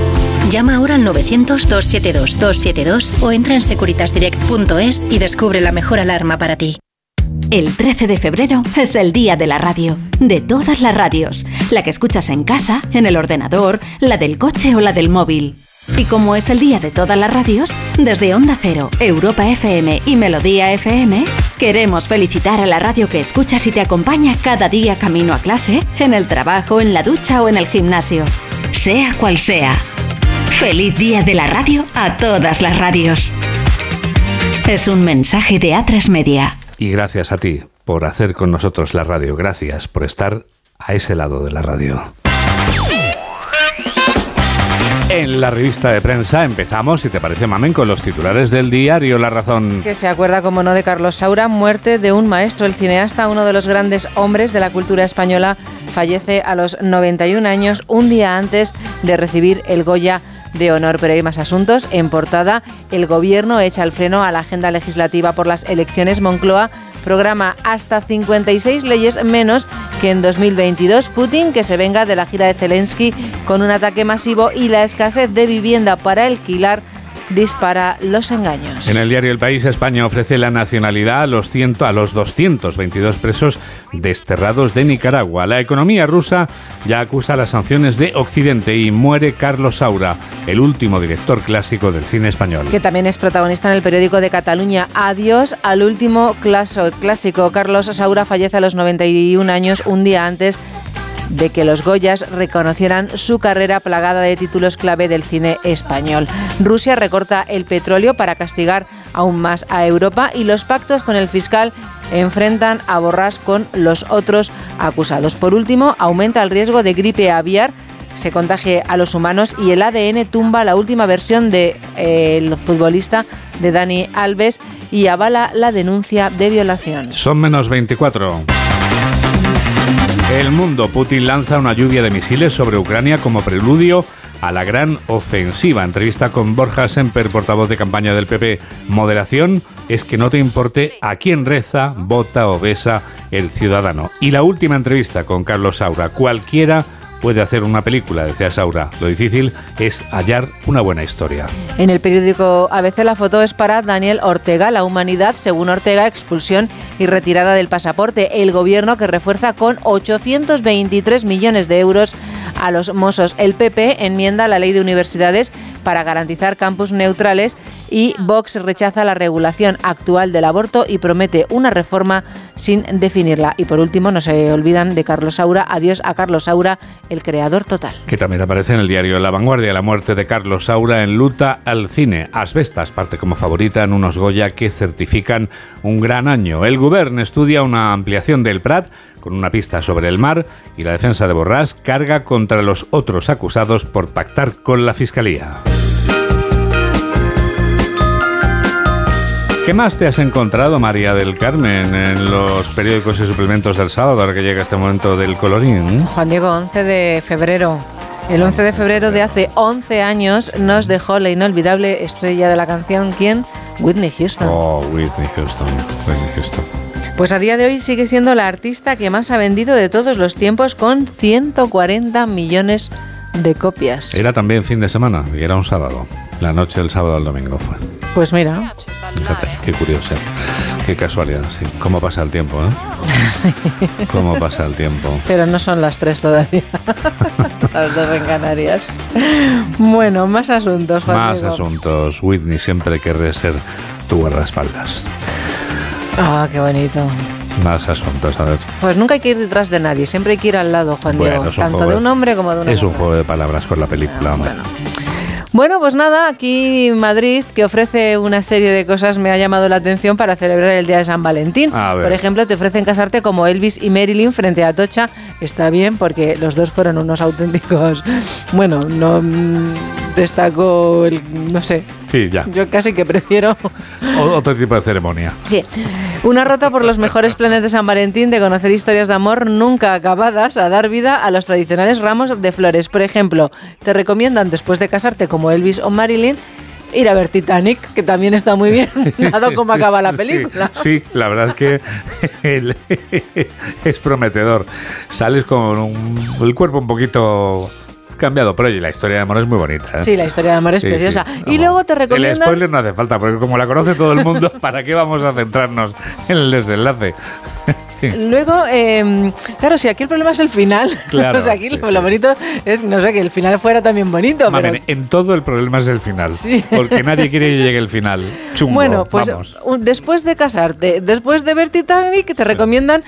Llama ahora al 900-272-272 o entra en securitasdirect.es y descubre la mejor alarma para ti. El 13 de febrero es el día de la radio, de todas las radios, la que escuchas en casa, en el ordenador, la del coche o la del móvil. Y como es el día de todas las radios, desde Onda Cero, Europa FM y Melodía FM, queremos felicitar a la radio que escuchas y te acompaña cada día camino a clase, en el trabajo, en la ducha o en el gimnasio. Sea cual sea. Feliz Día de la Radio a todas las radios. Es un mensaje de A3 Media. Y gracias a ti por hacer con nosotros la radio. Gracias por estar a ese lado de la radio. En la revista de prensa empezamos, si te parece, Mamen, con los titulares del diario La Razón. Que se acuerda, como no, de Carlos Saura, muerte de un maestro, el cineasta, uno de los grandes hombres de la cultura española, fallece a los 91 años, un día antes de recibir el Goya de honor. Pero hay más asuntos. En portada, el gobierno echa el freno a la agenda legislativa por las elecciones. Moncloa programa hasta 56 leyes menos que en 2022. Putin que se venga de la gira de Zelensky con un ataque masivo y la escasez de vivienda para alquilar dispara los engaños. En el diario El País, España ofrece la nacionalidad a los, ciento, a los 222 presos desterrados de Nicaragua. La economía rusa ya acusa las sanciones de Occidente y muere Carlos Saura, el último director clásico del cine español. Que también es protagonista en el periódico de Cataluña. Adiós al último clásico. Carlos Saura fallece a los 91 años, un día antes de que los Goyas reconocieran su carrera plagada de títulos clave del cine español. Rusia recorta el petróleo para castigar aún más a Europa y los pactos con el fiscal enfrentan a Borrás con los otros acusados. Por último, aumenta el riesgo de gripe aviar se contagie a los humanos y el ADN tumba la última versión del de, futbolista de Dani Alves y avala la denuncia de violación. Son menos 24. El mundo. Putin lanza una lluvia de misiles sobre Ucrania como preludio a la gran ofensiva. Entrevista con Borja Semper, portavoz de campaña del PP. Moderación es que no te importe a quién reza, vota o besa el ciudadano. Y la última entrevista con Carlos Saura. Cualquiera puede hacer una película, decía Saura. Lo difícil es hallar una buena historia. En el periódico ABC la foto es para Daniel Ortega. La humanidad, según Ortega, expulsión y retirada del pasaporte. El gobierno que refuerza con 823 millones de euros a los mozos. El PP enmienda la ley de universidades para garantizar campus neutrales y Vox rechaza la regulación actual del aborto y promete una reforma sin definirla. Y por último, no se olvidan de Carlos Saura. Adiós a Carlos Saura, el creador total. Que también aparece en el diario La Vanguardia, la muerte de Carlos Saura en luta al cine. Asbestas parte como favorita en unos Goya que certifican un gran año. El Gobierno estudia una ampliación del Prat con una pista sobre el mar y la defensa de Borrás carga contra los otros acusados por pactar con la Fiscalía. ¿Qué más te has encontrado, María del Carmen, en los periódicos y suplementos del sábado, ahora que llega este momento del colorín? Juan Diego, 11 de febrero. El 11 de febrero de hace 11 años nos dejó la inolvidable estrella de la canción, ¿quién? Whitney Houston. Oh, Whitney Houston, Whitney Houston. Pues a día de hoy sigue siendo la artista que más ha vendido de todos los tiempos con 140 millones de copias. Era también fin de semana y era un sábado. La noche del sábado al domingo fue. Pues mira. Fíjate, qué curioso. Qué casualidad, sí. ¿Cómo pasa el tiempo, eh? ¿Cómo pasa el tiempo? Pero no son las tres todavía. las dos en Canarias. Bueno, más asuntos, Juan Más asuntos. Whitney siempre querré ser tu guardaespaldas. Ah, qué bonito. Más asuntos, a ver. Pues nunca hay que ir detrás de nadie, siempre hay que ir al lado, Juan Diego. Tanto de un hombre como de una Es un juego de palabras con la película, hombre. Bueno, pues nada, aquí Madrid, que ofrece una serie de cosas, me ha llamado la atención para celebrar el Día de San Valentín. Por ejemplo, te ofrecen casarte como Elvis y Marilyn frente a Tocha. Está bien porque los dos fueron unos auténticos... Bueno, no mm, destaco el... no sé. Sí, ya. Yo casi que prefiero... otro tipo de ceremonia. Sí. Una rota por los mejores planes de San Valentín de conocer historias de amor nunca acabadas a dar vida a los tradicionales ramos de flores. Por ejemplo, te recomiendan después de casarte como Elvis o Marilyn ir a ver Titanic, que también está muy bien, dado cómo acaba la película. Sí, la verdad es que es prometedor. Sales con el cuerpo un poquito cambiado, pero la historia de amor es muy bonita. ¿eh? Sí, la historia de amor es preciosa. y luego te recomiendan... El spoiler no hace falta, porque como la conoce todo el mundo, ¿para qué vamos a centrarnos en el desenlace? Luego, eh, claro, si aquí el problema es el final, claro, o sea, aquí lo, bonito es, no sé, que el final fuera también bonito. pero... En todo el problema es el final, porque nadie quiere que llegue el final. Chungo, bueno, pues después de casarte, después de ver Titanic, te recomiendan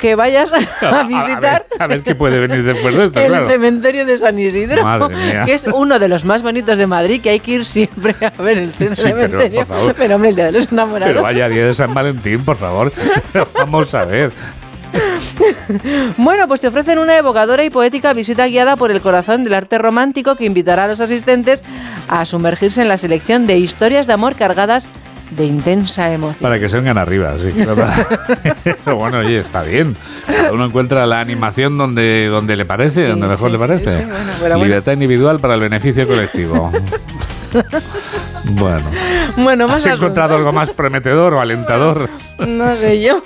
que vayas a, visitar. A ver, qué puede venir después de esto, El cementerio de San Isidro, que es uno de los más bonitos de Madrid, que hay que ir siempre a ver el cementerio. Pero, hombre, el día de los enamorados. Pero vaya día de San Valentín, por favor. Vamos a ver. bueno, pues te ofrecen una evocadora y poética visita guiada por el corazón del arte romántico que invitará a los asistentes a sumergirse en la selección de historias de amor cargadas de intensa emoción. Para que se vengan arriba, sí. Pero bueno, oye, está bien. Cada uno encuentra la animación donde, donde le parece, donde mejor le parece. Libertad individual para el beneficio colectivo. bueno. Bueno, más ¿Has encontrado algo más prometedor o alentador? No sé yo.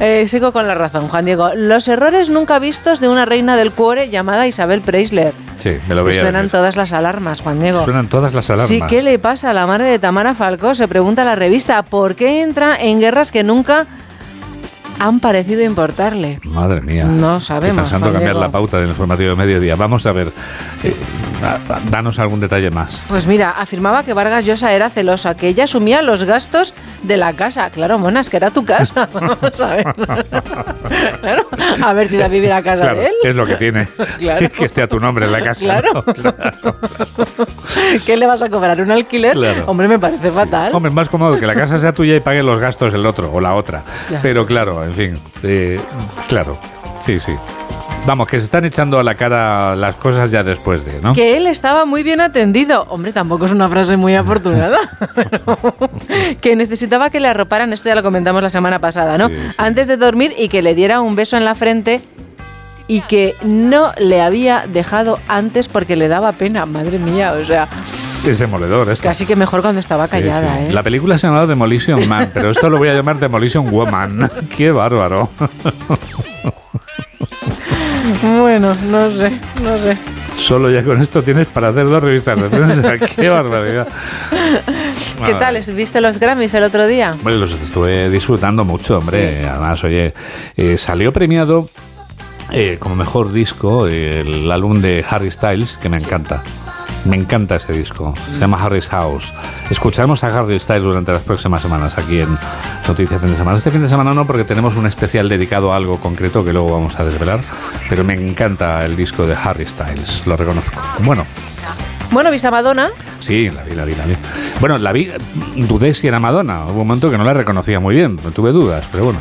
Eh, sigo con la razón, Juan Diego. Los errores nunca vistos de una reina del cuore llamada Isabel Preisler. Sí, me lo veía. Suenan todas las alarmas, Juan Diego. Suenan todas las alarmas. Sí, ¿qué le pasa a la madre de Tamara Falcó? Se pregunta la revista. ¿Por qué entra en guerras que nunca han parecido importarle. Madre mía. No sabemos. Estoy pensando cambiar la pauta del informativo de mediodía. Vamos a ver. Eh, danos algún detalle más. Pues mira, afirmaba que Vargas Llosa era celosa, que ella asumía los gastos de la casa. Claro, monas, que era tu casa. Vamos a ver. claro, a ver, te a vivir a casa de él. Es lo que tiene. Claro. Que esté a tu nombre en la casa. Claro. ¿Qué le vas a cobrar? ¿Un alquiler? Hombre, me parece fatal. Hombre, es más cómodo que la casa sea tuya y pague los gastos el otro o la otra. Pero claro, en fin, eh, claro, sí, sí. Vamos, que se están echando a la cara las cosas ya después de, ¿no? Que él estaba muy bien atendido. Hombre, tampoco es una frase muy afortunada. que necesitaba que le arroparan, esto ya lo comentamos la semana pasada, ¿no? Antes de dormir y que le diera un beso en la frente y que no le había dejado antes porque le daba pena. Madre mía, o sea... Es demoledor esto. Casi que mejor cuando estaba callada, ¿eh? La película se llamaba Demolition Man, pero esto lo voy a llamar Demolition Woman. ¡Qué bárbaro! bueno, no sé, no sé. Solo ya con esto tienes para hacer dos revistas de prensa. ¡Qué barbaridad! ¿Qué tal? ¿Viste los Grammys el otro día? Bueno, los estuve disfrutando mucho, hombre. Además, oye, eh, salió premiado eh, como mejor disco el álbum de Harry Styles, que me encanta. Me encanta ese disco. Se llama Harry's House. Escucharemos a Harry Styles durante las próximas semanas aquí en Noticias Fin de Semana. Este fin de semana no, porque tenemos un especial dedicado a algo concreto que luego vamos a desvelar. Pero me encanta el disco de Harry Styles, lo reconozco. Bueno. Bueno, ¿viste a Madonna? Sí, la vi, la vi, la vi. Bueno, la vi, dudé si era Madonna. Hubo un momento que no la reconocía muy bien, tuve dudas, pero bueno.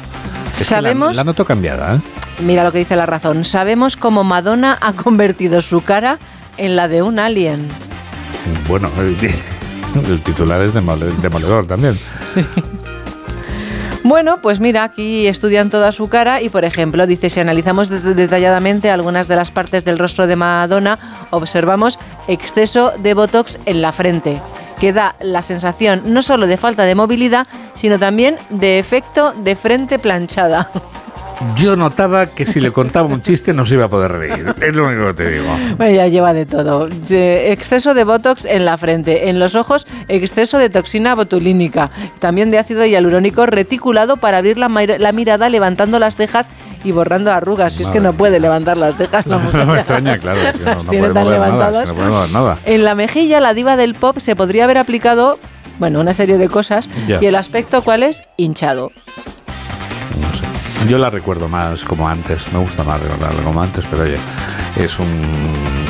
¿Sabemos? la, noto cambiada, ¿eh? Mira lo que dice la razón. Sabemos cómo Madonna ha convertido su cara en la de un alien. Bueno, el titular es demoledor también. Bueno, pues mira, aquí estudian toda su cara y, por ejemplo, dice, si analizamos detalladamente algunas de las partes del rostro de Madonna, observamos exceso de Botox en la frente, que da la sensación no solo de falta de movilidad, sino también de efecto de frente planchada. Yo notaba que si le contaba un chiste no se iba a poder reír. Es lo único que te digo. Bueno, ya lleva de todo. exceso de botox en la frente, en los ojos, exceso de toxina botulínica, también de ácido hialurónico reticulado para abrir la, mirada levantando las cejas y borrando arrugas. Si es que no puede levantar las cejas la mujer. No me extraña, claro. no, Tiene tan levantadas. nada. En la mejilla, la diva del pop se podría haber aplicado, bueno, una serie de cosas. Y el aspecto, ¿cuál es? Hinchado. Yo la recuerdo más como antes, me gusta más recordarla como antes, pero oye, es un.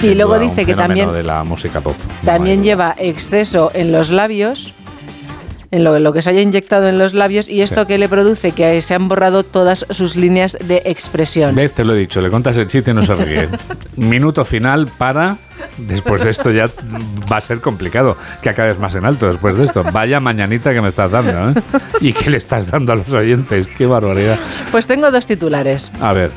Y luego dice que también. de la música pop. También lleva exceso en los labios en lo, que se haya inyectado en los labios y esto que le produce que se han borrado todas sus líneas de expresión. ¿Ves? Te lo he dicho, le contas el chiste y no se ríe. Minuto final para... Después de esto ya va a ser complicado que acabes más en alto después de esto. Vaya mañanita que me estás dando, ¿eh? ¿Y qué le estás dando a los oyentes? ¡Qué barbaridad! Pues tengo dos titulares. A ver.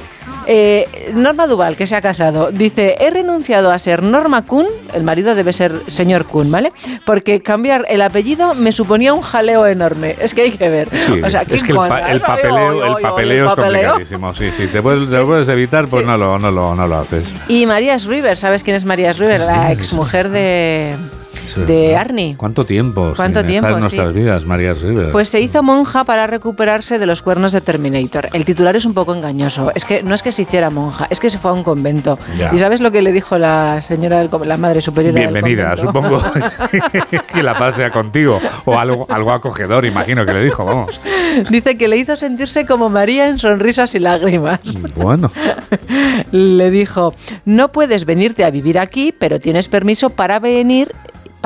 Eh, Norma Duval, que se ha casado, dice, he renunciado a ser Norma Kuhn, el marido debe ser señor Kuhn, ¿vale? Porque cambiar el apellido me suponía un jaleo enorme. Es que hay que ver. es que el, papeleo, el papeleo es complicadísimo. Sí, sí, te puedes, te puedes evitar, pues no lo, no, lo, no lo haces. Y Marías River, ¿sabes quién es Marías River? La exmujer de de Arnie. ¿Cuánto tiempo? ¿Cuánto tiempo? en nuestras vidas, María River. Pues se hizo monja para recuperarse de los cuernos de Terminator. El titular es un poco engañoso. Es que no es que se hiciera monja, es que se fue a un convento. ¿Y sabes lo que le dijo la señora, del, la madre superiora Bienvenida, supongo que la pase contigo. O algo, algo acogedor, imagino que le dijo, vamos. Dice que le hizo sentirse como María en sonrisas y lágrimas. Bueno. le dijo, no puedes venirte a vivir aquí, pero tienes permiso para venir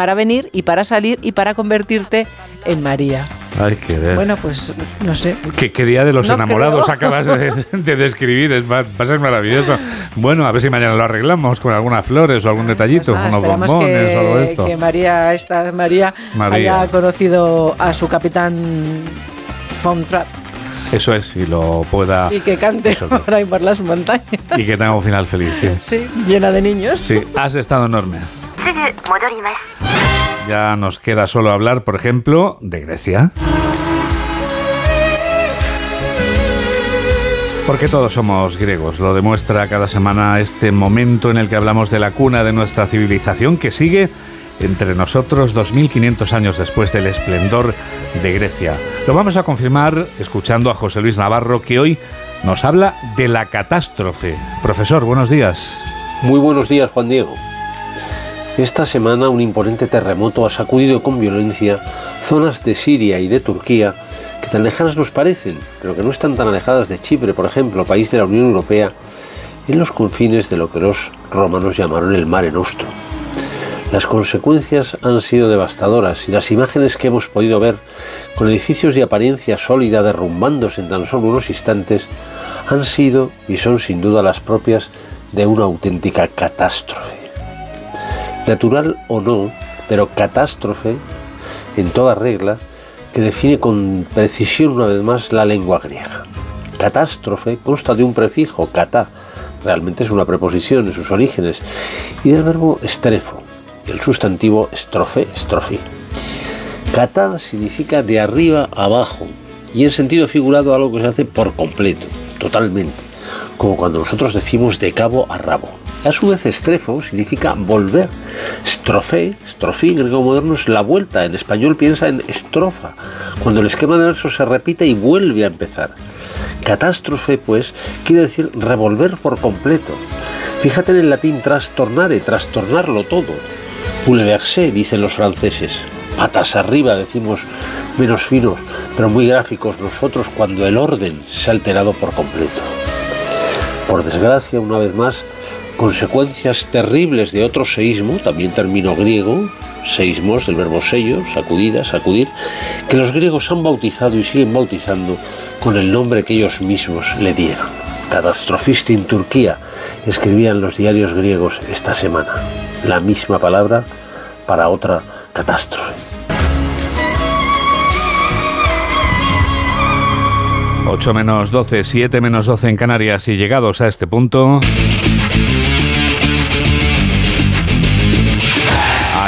para venir y para salir y para convertirte en María. Hay que ver. Bueno, pues no sé. ¿Qué, día de los enamorados acabas de, describir? va, a ser maravilloso. Bueno, a ver si mañana lo arreglamos con algunas flores o algún detallito, pues unos bombones o algo de esto. Que María, esta, María, haya conocido a su capitán Fontrap. Eso es, y lo pueda... Y que cante por ahí por las montañas. Y que tenga un final feliz, sí. Sí, llena de niños. Sí, has estado enorme. Ya nos queda solo hablar, por ejemplo, de Grecia. Porque todos somos griegos, lo demuestra cada semana este momento en el que hablamos de la cuna de nuestra civilización que sigue entre nosotros 2500 años después del esplendor de Grecia. Lo vamos a confirmar escuchando a José Luis Navarro que hoy nos habla de la catástrofe. Profesor, buenos días. Muy buenos días, Juan Diego. Esta semana un imponente terremoto ha sacudido con violencia zonas de Siria y de Turquía que tan lejanas nos parecen, pero que no están tan alejadas de Chipre, por ejemplo, país de la Unión Europea, en los confines de lo que los romanos llamaron el Mare Nostrum. Las consecuencias han sido devastadoras y las imágenes que hemos podido ver, con edificios de apariencia sólida derrumbándose en tan solo unos instantes, han sido y son sin duda las propias de una auténtica catástrofe natural o no, pero catástrofe en toda regla, que define con precisión una vez más la lengua griega. Catástrofe consta de un prefijo, kata, realmente es una preposición en sus orígenes, y del verbo estrefo, el sustantivo estrofe, estrofi. Kata significa de arriba abajo, y en sentido figurado algo que se hace por completo, totalmente, como cuando nosotros decimos de cabo a rabo. A su vez, estrefo significa volver. Strofe, estrofí, griego moderno, es la vuelta. En español piensa en estrofa, cuando el esquema de verso se repite y vuelve a empezar. Catástrofe, pues, quiere decir revolver por completo. Fíjate en el latín trastornare, trastornarlo todo. Bouleverser, dicen los franceses. Patas arriba, decimos menos finos, pero muy gráficos nosotros cuando el orden se ha alterado por completo. Por desgracia, una vez más, consecuencias terribles de otro seísmo, también término griego, seísmos del verbo sello, sacudida, sacudir, que los griegos han bautizado y siguen bautizando con el nombre que ellos mismos le dieron. Catastrofista en Turquía, escribían los diarios griegos esta semana. La misma palabra para otra catástrofe. 8 menos 12, 7 menos 12 en Canarias y llegados a este punto...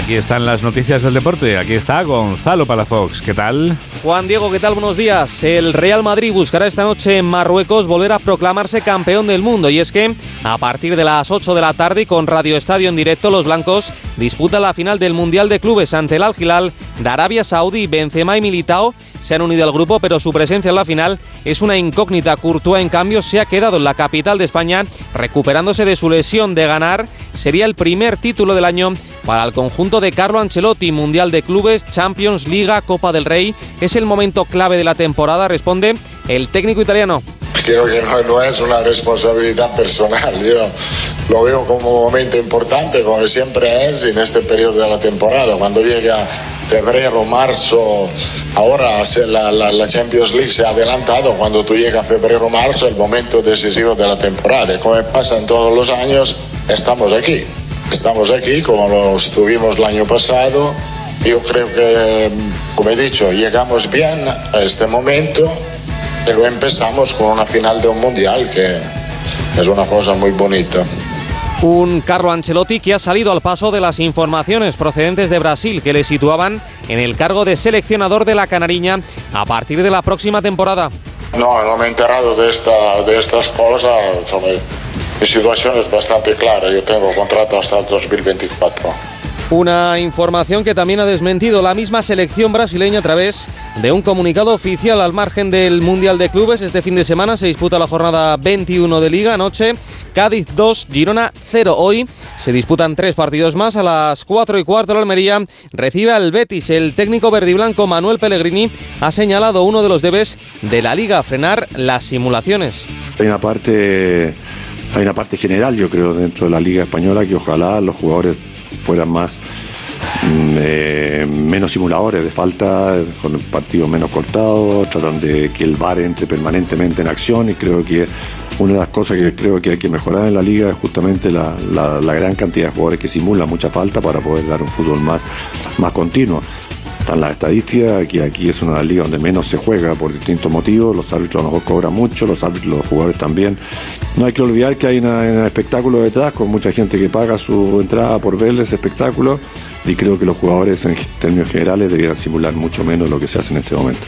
Aquí están las noticias del deporte. Aquí está Gonzalo Palafox. ¿Qué tal? Juan Diego, ¿qué tal? Buenos días. El Real Madrid buscará esta noche en Marruecos volver a proclamarse campeón del mundo. Y es que a partir de las 8 de la tarde con Radio Estadio en directo, los blancos disputan la final del Mundial de Clubes ante el Al-Hilal de Arabia Saudí. Benzema y Militao se han unido al grupo, pero su presencia en la final es una incógnita. Courtois, en cambio, se ha quedado en la capital de España, recuperándose de su lesión de ganar. Sería el primer título del año para el conjunto de Carlo Ancelotti, Mundial de Clubes, Champions, Liga, Copa del Rey. Es el momento clave de la temporada, responde el técnico italiano. Creo que no, es una responsabilidad personal, yo lo veo como un momento importante, como siempre es en este periodo de la temporada, cuando llega febrero, marzo, ahora la, la, Champions League se ha adelantado, cuando tú llegas febrero, marzo, el momento decisivo de la temporada. Como pasa en todos los años, estamos aquí. Estamos aquí como lo estuvimos el año pasado. Yo creo que, como he dicho, llegamos bien a este momento, pero empezamos con una final de un mundial que es una cosa muy bonita. Un Carlo Ancelotti que ha salido al paso de las informaciones procedentes de Brasil que le situaban en el cargo de seleccionador de la Canariña a partir de la próxima temporada. No, no me he enterado de, esta, de estas cosas. Mi situación es bastante clara. Yo tengo contrato hasta el 2024. Una información que también ha desmentido la misma selección brasileña a través de un comunicado oficial al margen del Mundial de Clubes. Este fin de semana se disputa la jornada 21 de Liga. Anoche, Cádiz 2, Girona 0. Hoy se disputan tres partidos más. A las 4 y cuarto, la Almería recibe al Betis. El técnico verdiblanco Manuel Pellegrini ha señalado uno de los debes de la Liga, frenar las simulaciones. Hay una parte, hay una parte general, yo creo, dentro de la Liga Española que ojalá los jugadores fueran más mm, eh, menos simuladores de falta, con el partido menos cortado, tratan de que el VAR entre permanentemente en acción y creo que una de las cosas que creo que hay que mejorar en la liga es justamente la, gran cantidad de jugadores que simulan mucha falta para poder dar un fútbol más, más continuo. Están las estadísticas, que aquí es una liga donde menos se juega por distintos motivos, los árbitros a lo mejor cobran mucho, los árbitros, los jugadores también. No hay que olvidar que hay un espectáculo detrás, con mucha gente que paga su entrada por ver ese espectáculo y creo que los jugadores en términos generales debieran simular mucho menos lo que se hace en este momento.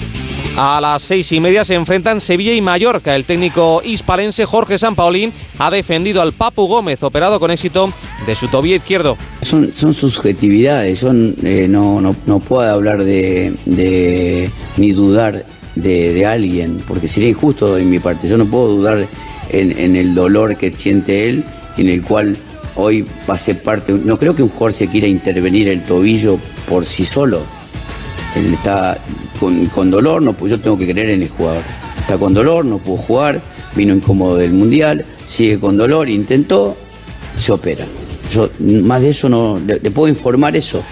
A las seis y media se enfrentan Sevilla y Mallorca. El técnico hispalense Jorge Sampaoli ha defendido al Papu Gómez, operado con éxito de su tobillo izquierdo. Son, son subjetividades, son, eh, no, no, puedo hablar de, ni dudar de, alguien, porque sería injusto en mi parte. Yo no puedo dudar en, en el dolor que siente él, en el cual hoy va a ser parte. No creo que un jugador se quiera intervenir el tobillo por sí solo. Él está con, dolor, no, yo tengo que creer en el jugador. Está con dolor, no pudo jugar, vino incómodo del mundial, sigue con dolor, intentó, se opera. Yo más de eso no, le, puedo informar eso.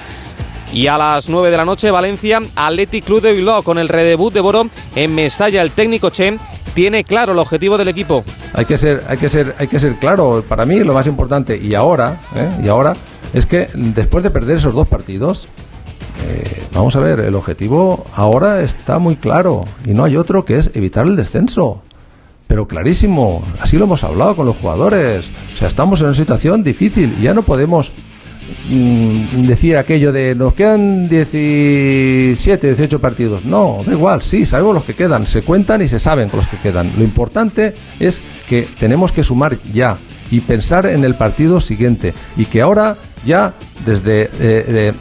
Y a las 9 de la noche, Valencia, Athletic Club de Bilbao, con el redebut de Boro en Mestalla. El técnico Chen tiene claro el objetivo del equipo. Hay que ser, hay que ser, hay que ser claro. Para mí lo más importante y ahora, ¿eh? y ahora es que después de perder esos dos partidos, eh, vamos a ver, el objetivo ahora está muy claro y no hay otro que es evitar el descenso. Pero clarísimo, así lo hemos hablado con los jugadores. O sea, estamos en una situación difícil y ya no podemos decir aquello de nos quedan 17, 18 partidos. No, da igual, sí, sabemos los que quedan, se cuentan y se saben los que quedan. Lo importante es que tenemos que sumar ya y pensar en el partido siguiente y que ahora ya desde eh,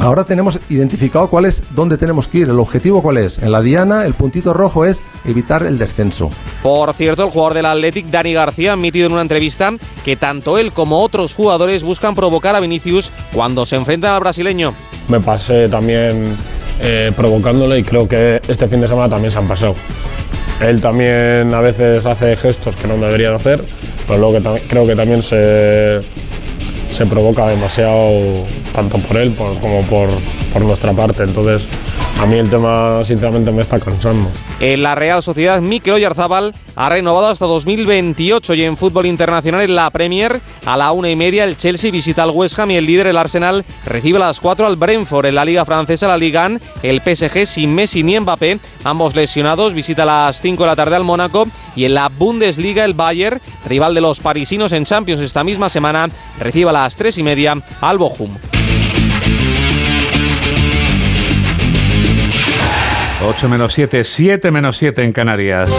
Ahora tenemos identificado cuál es, dónde tenemos que ir, el objetivo cuál es. En la diana, el puntito rojo es evitar el descenso. Por cierto, el jugador del Athletic, Dani García, ha admitido en una entrevista que tanto él como otros jugadores buscan provocar a Vinicius cuando se enfrentan al brasileño. Me pasé también eh, provocándole y creo que este fin de semana también se han pasado. Él también a veces hace gestos que no debería de hacer, pero luego que creo que también se se provoca demasiado tanto por él como por, por nuestra parte. Entonces, a mí el tema sinceramente me está cansando. En la Real Sociedad, Mikel Oyarzábal ha renovado hasta 2028 y en fútbol internacional en la Premier a la una y media el Chelsea visita al West Ham y el líder el Arsenal recibe a las cuatro al Brentford. En la Liga Francesa, la Liga 1, el PSG sin Messi ni Mbappé, ambos lesionados, visita a las 5 de la tarde al Mónaco y en la Bundesliga el Bayern, rival de los parisinos en Champions esta misma semana, recibe a las tres y media al Bochum. 8 menos 7, 7 menos 7 en Canarias.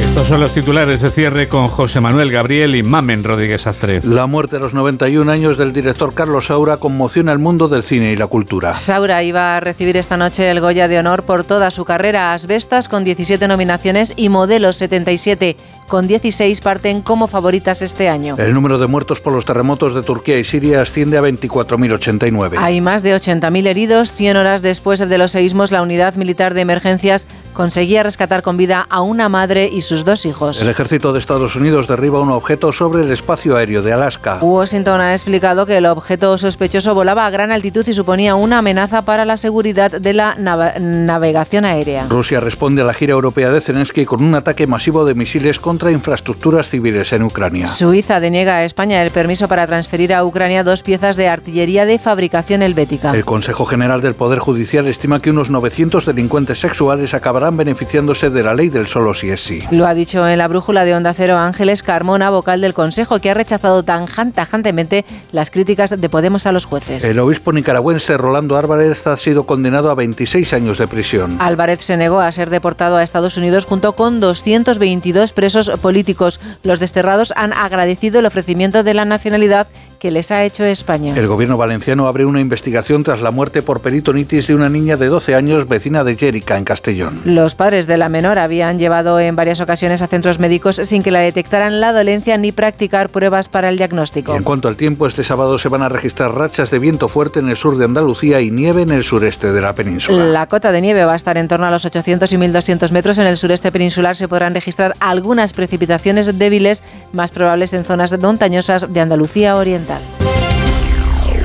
Estos son los titulares de cierre con José Manuel Gabriel y Mamen Rodríguez Astre. La muerte a los 91 años del director Carlos Saura conmociona el mundo del cine y la cultura. Saura iba a recibir esta noche el Goya de Honor por toda su carrera. Asbestas con 17 nominaciones y Modelos 77 con 16 parten como favoritas este año. El número de muertos por los terremotos de Turquía y Siria asciende a 24.089. Hay más de 80.000 heridos. 100 horas después de los seísmos, la unidad militar de emergencias conseguía rescatar con vida a una madre y sus dos hijos. El ejército de Estados Unidos derriba un objeto sobre el espacio aéreo de Alaska. Washington ha explicado que el objeto sospechoso volaba a gran altitud y suponía una amenaza para la seguridad de la navegación aérea. Rusia responde a la gira europea de Zelensky con un ataque masivo de misiles contra infraestructuras civiles en Ucrania. Suiza deniega a España el permiso para transferir a Ucrania dos piezas de artillería de fabricación helvética. El Consejo General del Poder Judicial estima que unos 900 delincuentes sexuales acabarán beneficiándose de la ley del solo si es sí. Lo ha dicho en la brújula de Onda Cero Ángeles Carmona, vocal del Consejo, que ha rechazado tan tajantemente las críticas de Podemos a los jueces. El obispo nicaragüense Rolando Álvarez ha sido condenado a 26 años de prisión. Álvarez se negó a ser deportado a Estados Unidos junto con 222 presos políticos. Los desterrados han agradecido el ofrecimiento de la nacionalidad que les ha hecho España. El gobierno valenciano abre una investigación tras la muerte por peritonitis de una niña de 12 años vecina de Jérica, en Castellón. Los padres de la menor habían llevado en varias ocasiones a centros médicos sin que la detectaran la dolencia ni practicar pruebas para el diagnóstico. en cuanto al tiempo, este sábado se van a registrar rachas de viento fuerte en el sur de Andalucía y nieve en el sureste de la península. La cota de nieve va a estar en torno a los 800 y 1200 metros. En el sureste peninsular se podrán registrar algunas precipitaciones débiles más probables en zonas montañosas de Andalucía Oriental.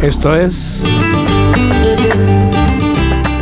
Esto es.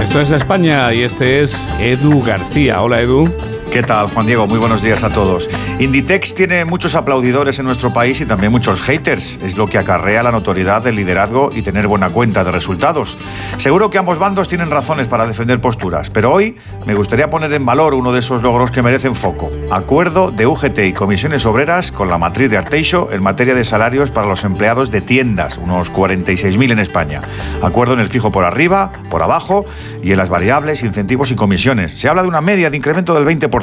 Esto es España y este es Edu García. Hola Edu. ¿Qué tal, Juan Diego? Muy buenos días a todos. Inditex tiene muchos aplaudidores en nuestro país y también muchos haters. Es lo que acarrea la notoriedad del liderazgo y tener buena cuenta de resultados. Seguro que ambos bandos tienen razones para defender posturas, pero hoy me gustaría poner en valor uno de esos logros que merecen foco. Acuerdo de UGT y comisiones obreras con la matriz de Arteixo en materia de salarios para los empleados de tiendas, unos 46.000 en España. Acuerdo en el fijo por arriba, por abajo y en las variables, incentivos y comisiones. Se habla de una media de incremento del 20%.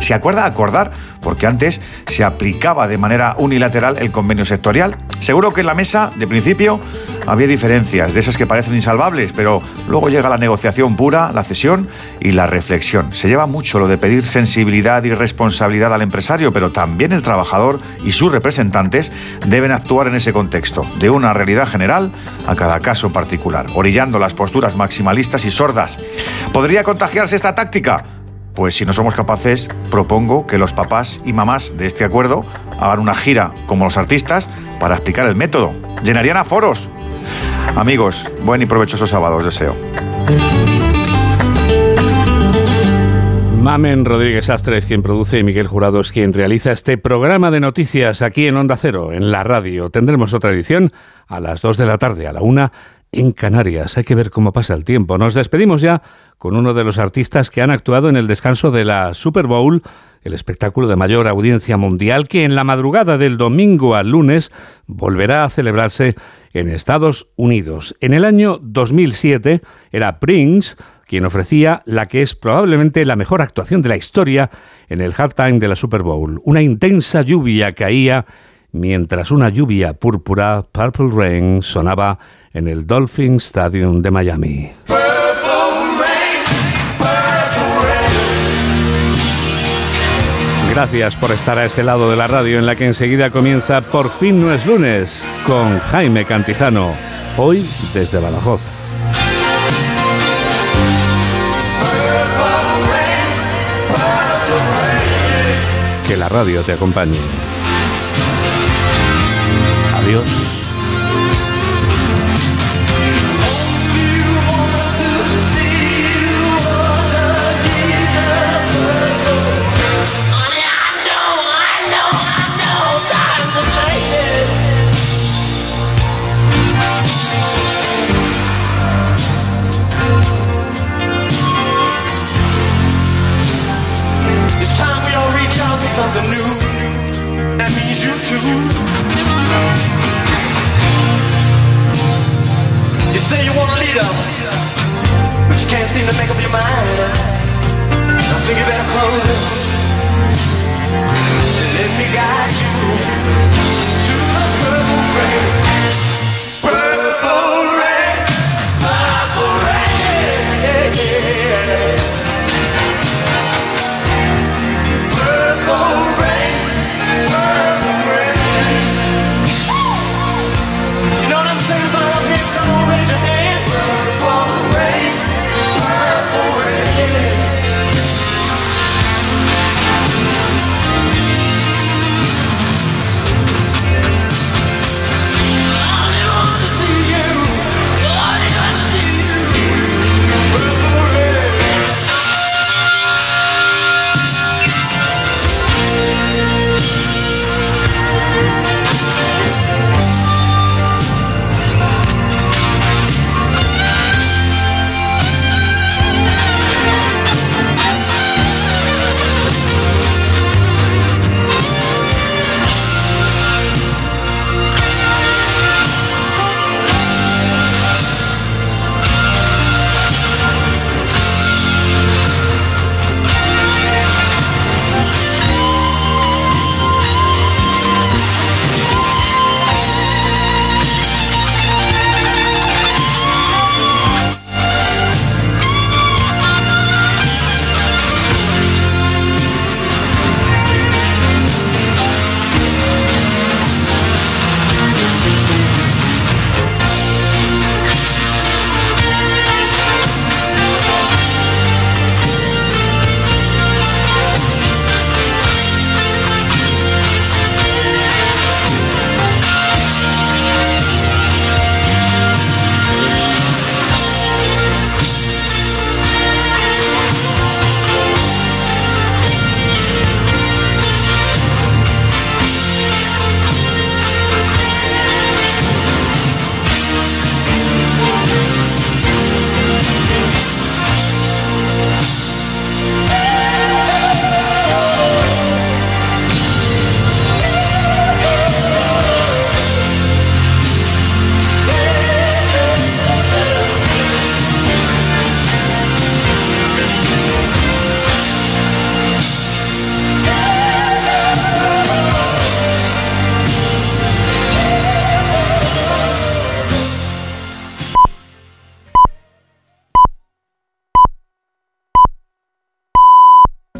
¿Se acuerda acordar? Porque antes se aplicaba de manera unilateral el convenio sectorial. Seguro que en la mesa, de principio, había diferencias, de esas que parecen insalvables, pero luego llega la negociación pura, la cesión y la reflexión. Se lleva mucho lo de pedir sensibilidad y responsabilidad al empresario, pero también el trabajador y sus representantes deben actuar en ese contexto, de una realidad general a cada caso particular, orillando las posturas maximalistas y sordas. ¿Podría contagiarse esta táctica? Pues si no somos capaces, propongo que los papás y mamás de este acuerdo hagan una gira como los artistas para explicar el método. Llenarían a foros. Amigos, buen y provechoso sábado os deseo. Mamen Rodríguez Astre es quien produce y Miguel Jurado es quien realiza este programa de noticias aquí en Onda Cero, en la radio. Tendremos otra edición a las 2 de la tarde, a la 1 en Canarias. Hay que ver cómo pasa el tiempo. Nos despedimos ya con uno de los artistas que han actuado en el descanso de la Super Bowl, el espectáculo de mayor audiencia mundial que en la madrugada del domingo al lunes volverá a celebrarse en Estados Unidos. En el año 2007 era Prince quien ofrecía la que es probablemente la mejor actuación de la historia en el halftime de la Super Bowl. Una intensa lluvia caía mientras una lluvia púrpura, Purple Rain, sonaba en el Dolphin Stadium de Miami. Gracias por estar a este lado de la radio en la que enseguida comienza Por fin no es lunes con Jaime Cantizano, hoy desde Badajoz. Que la radio te acompañe. Adiós. think of that.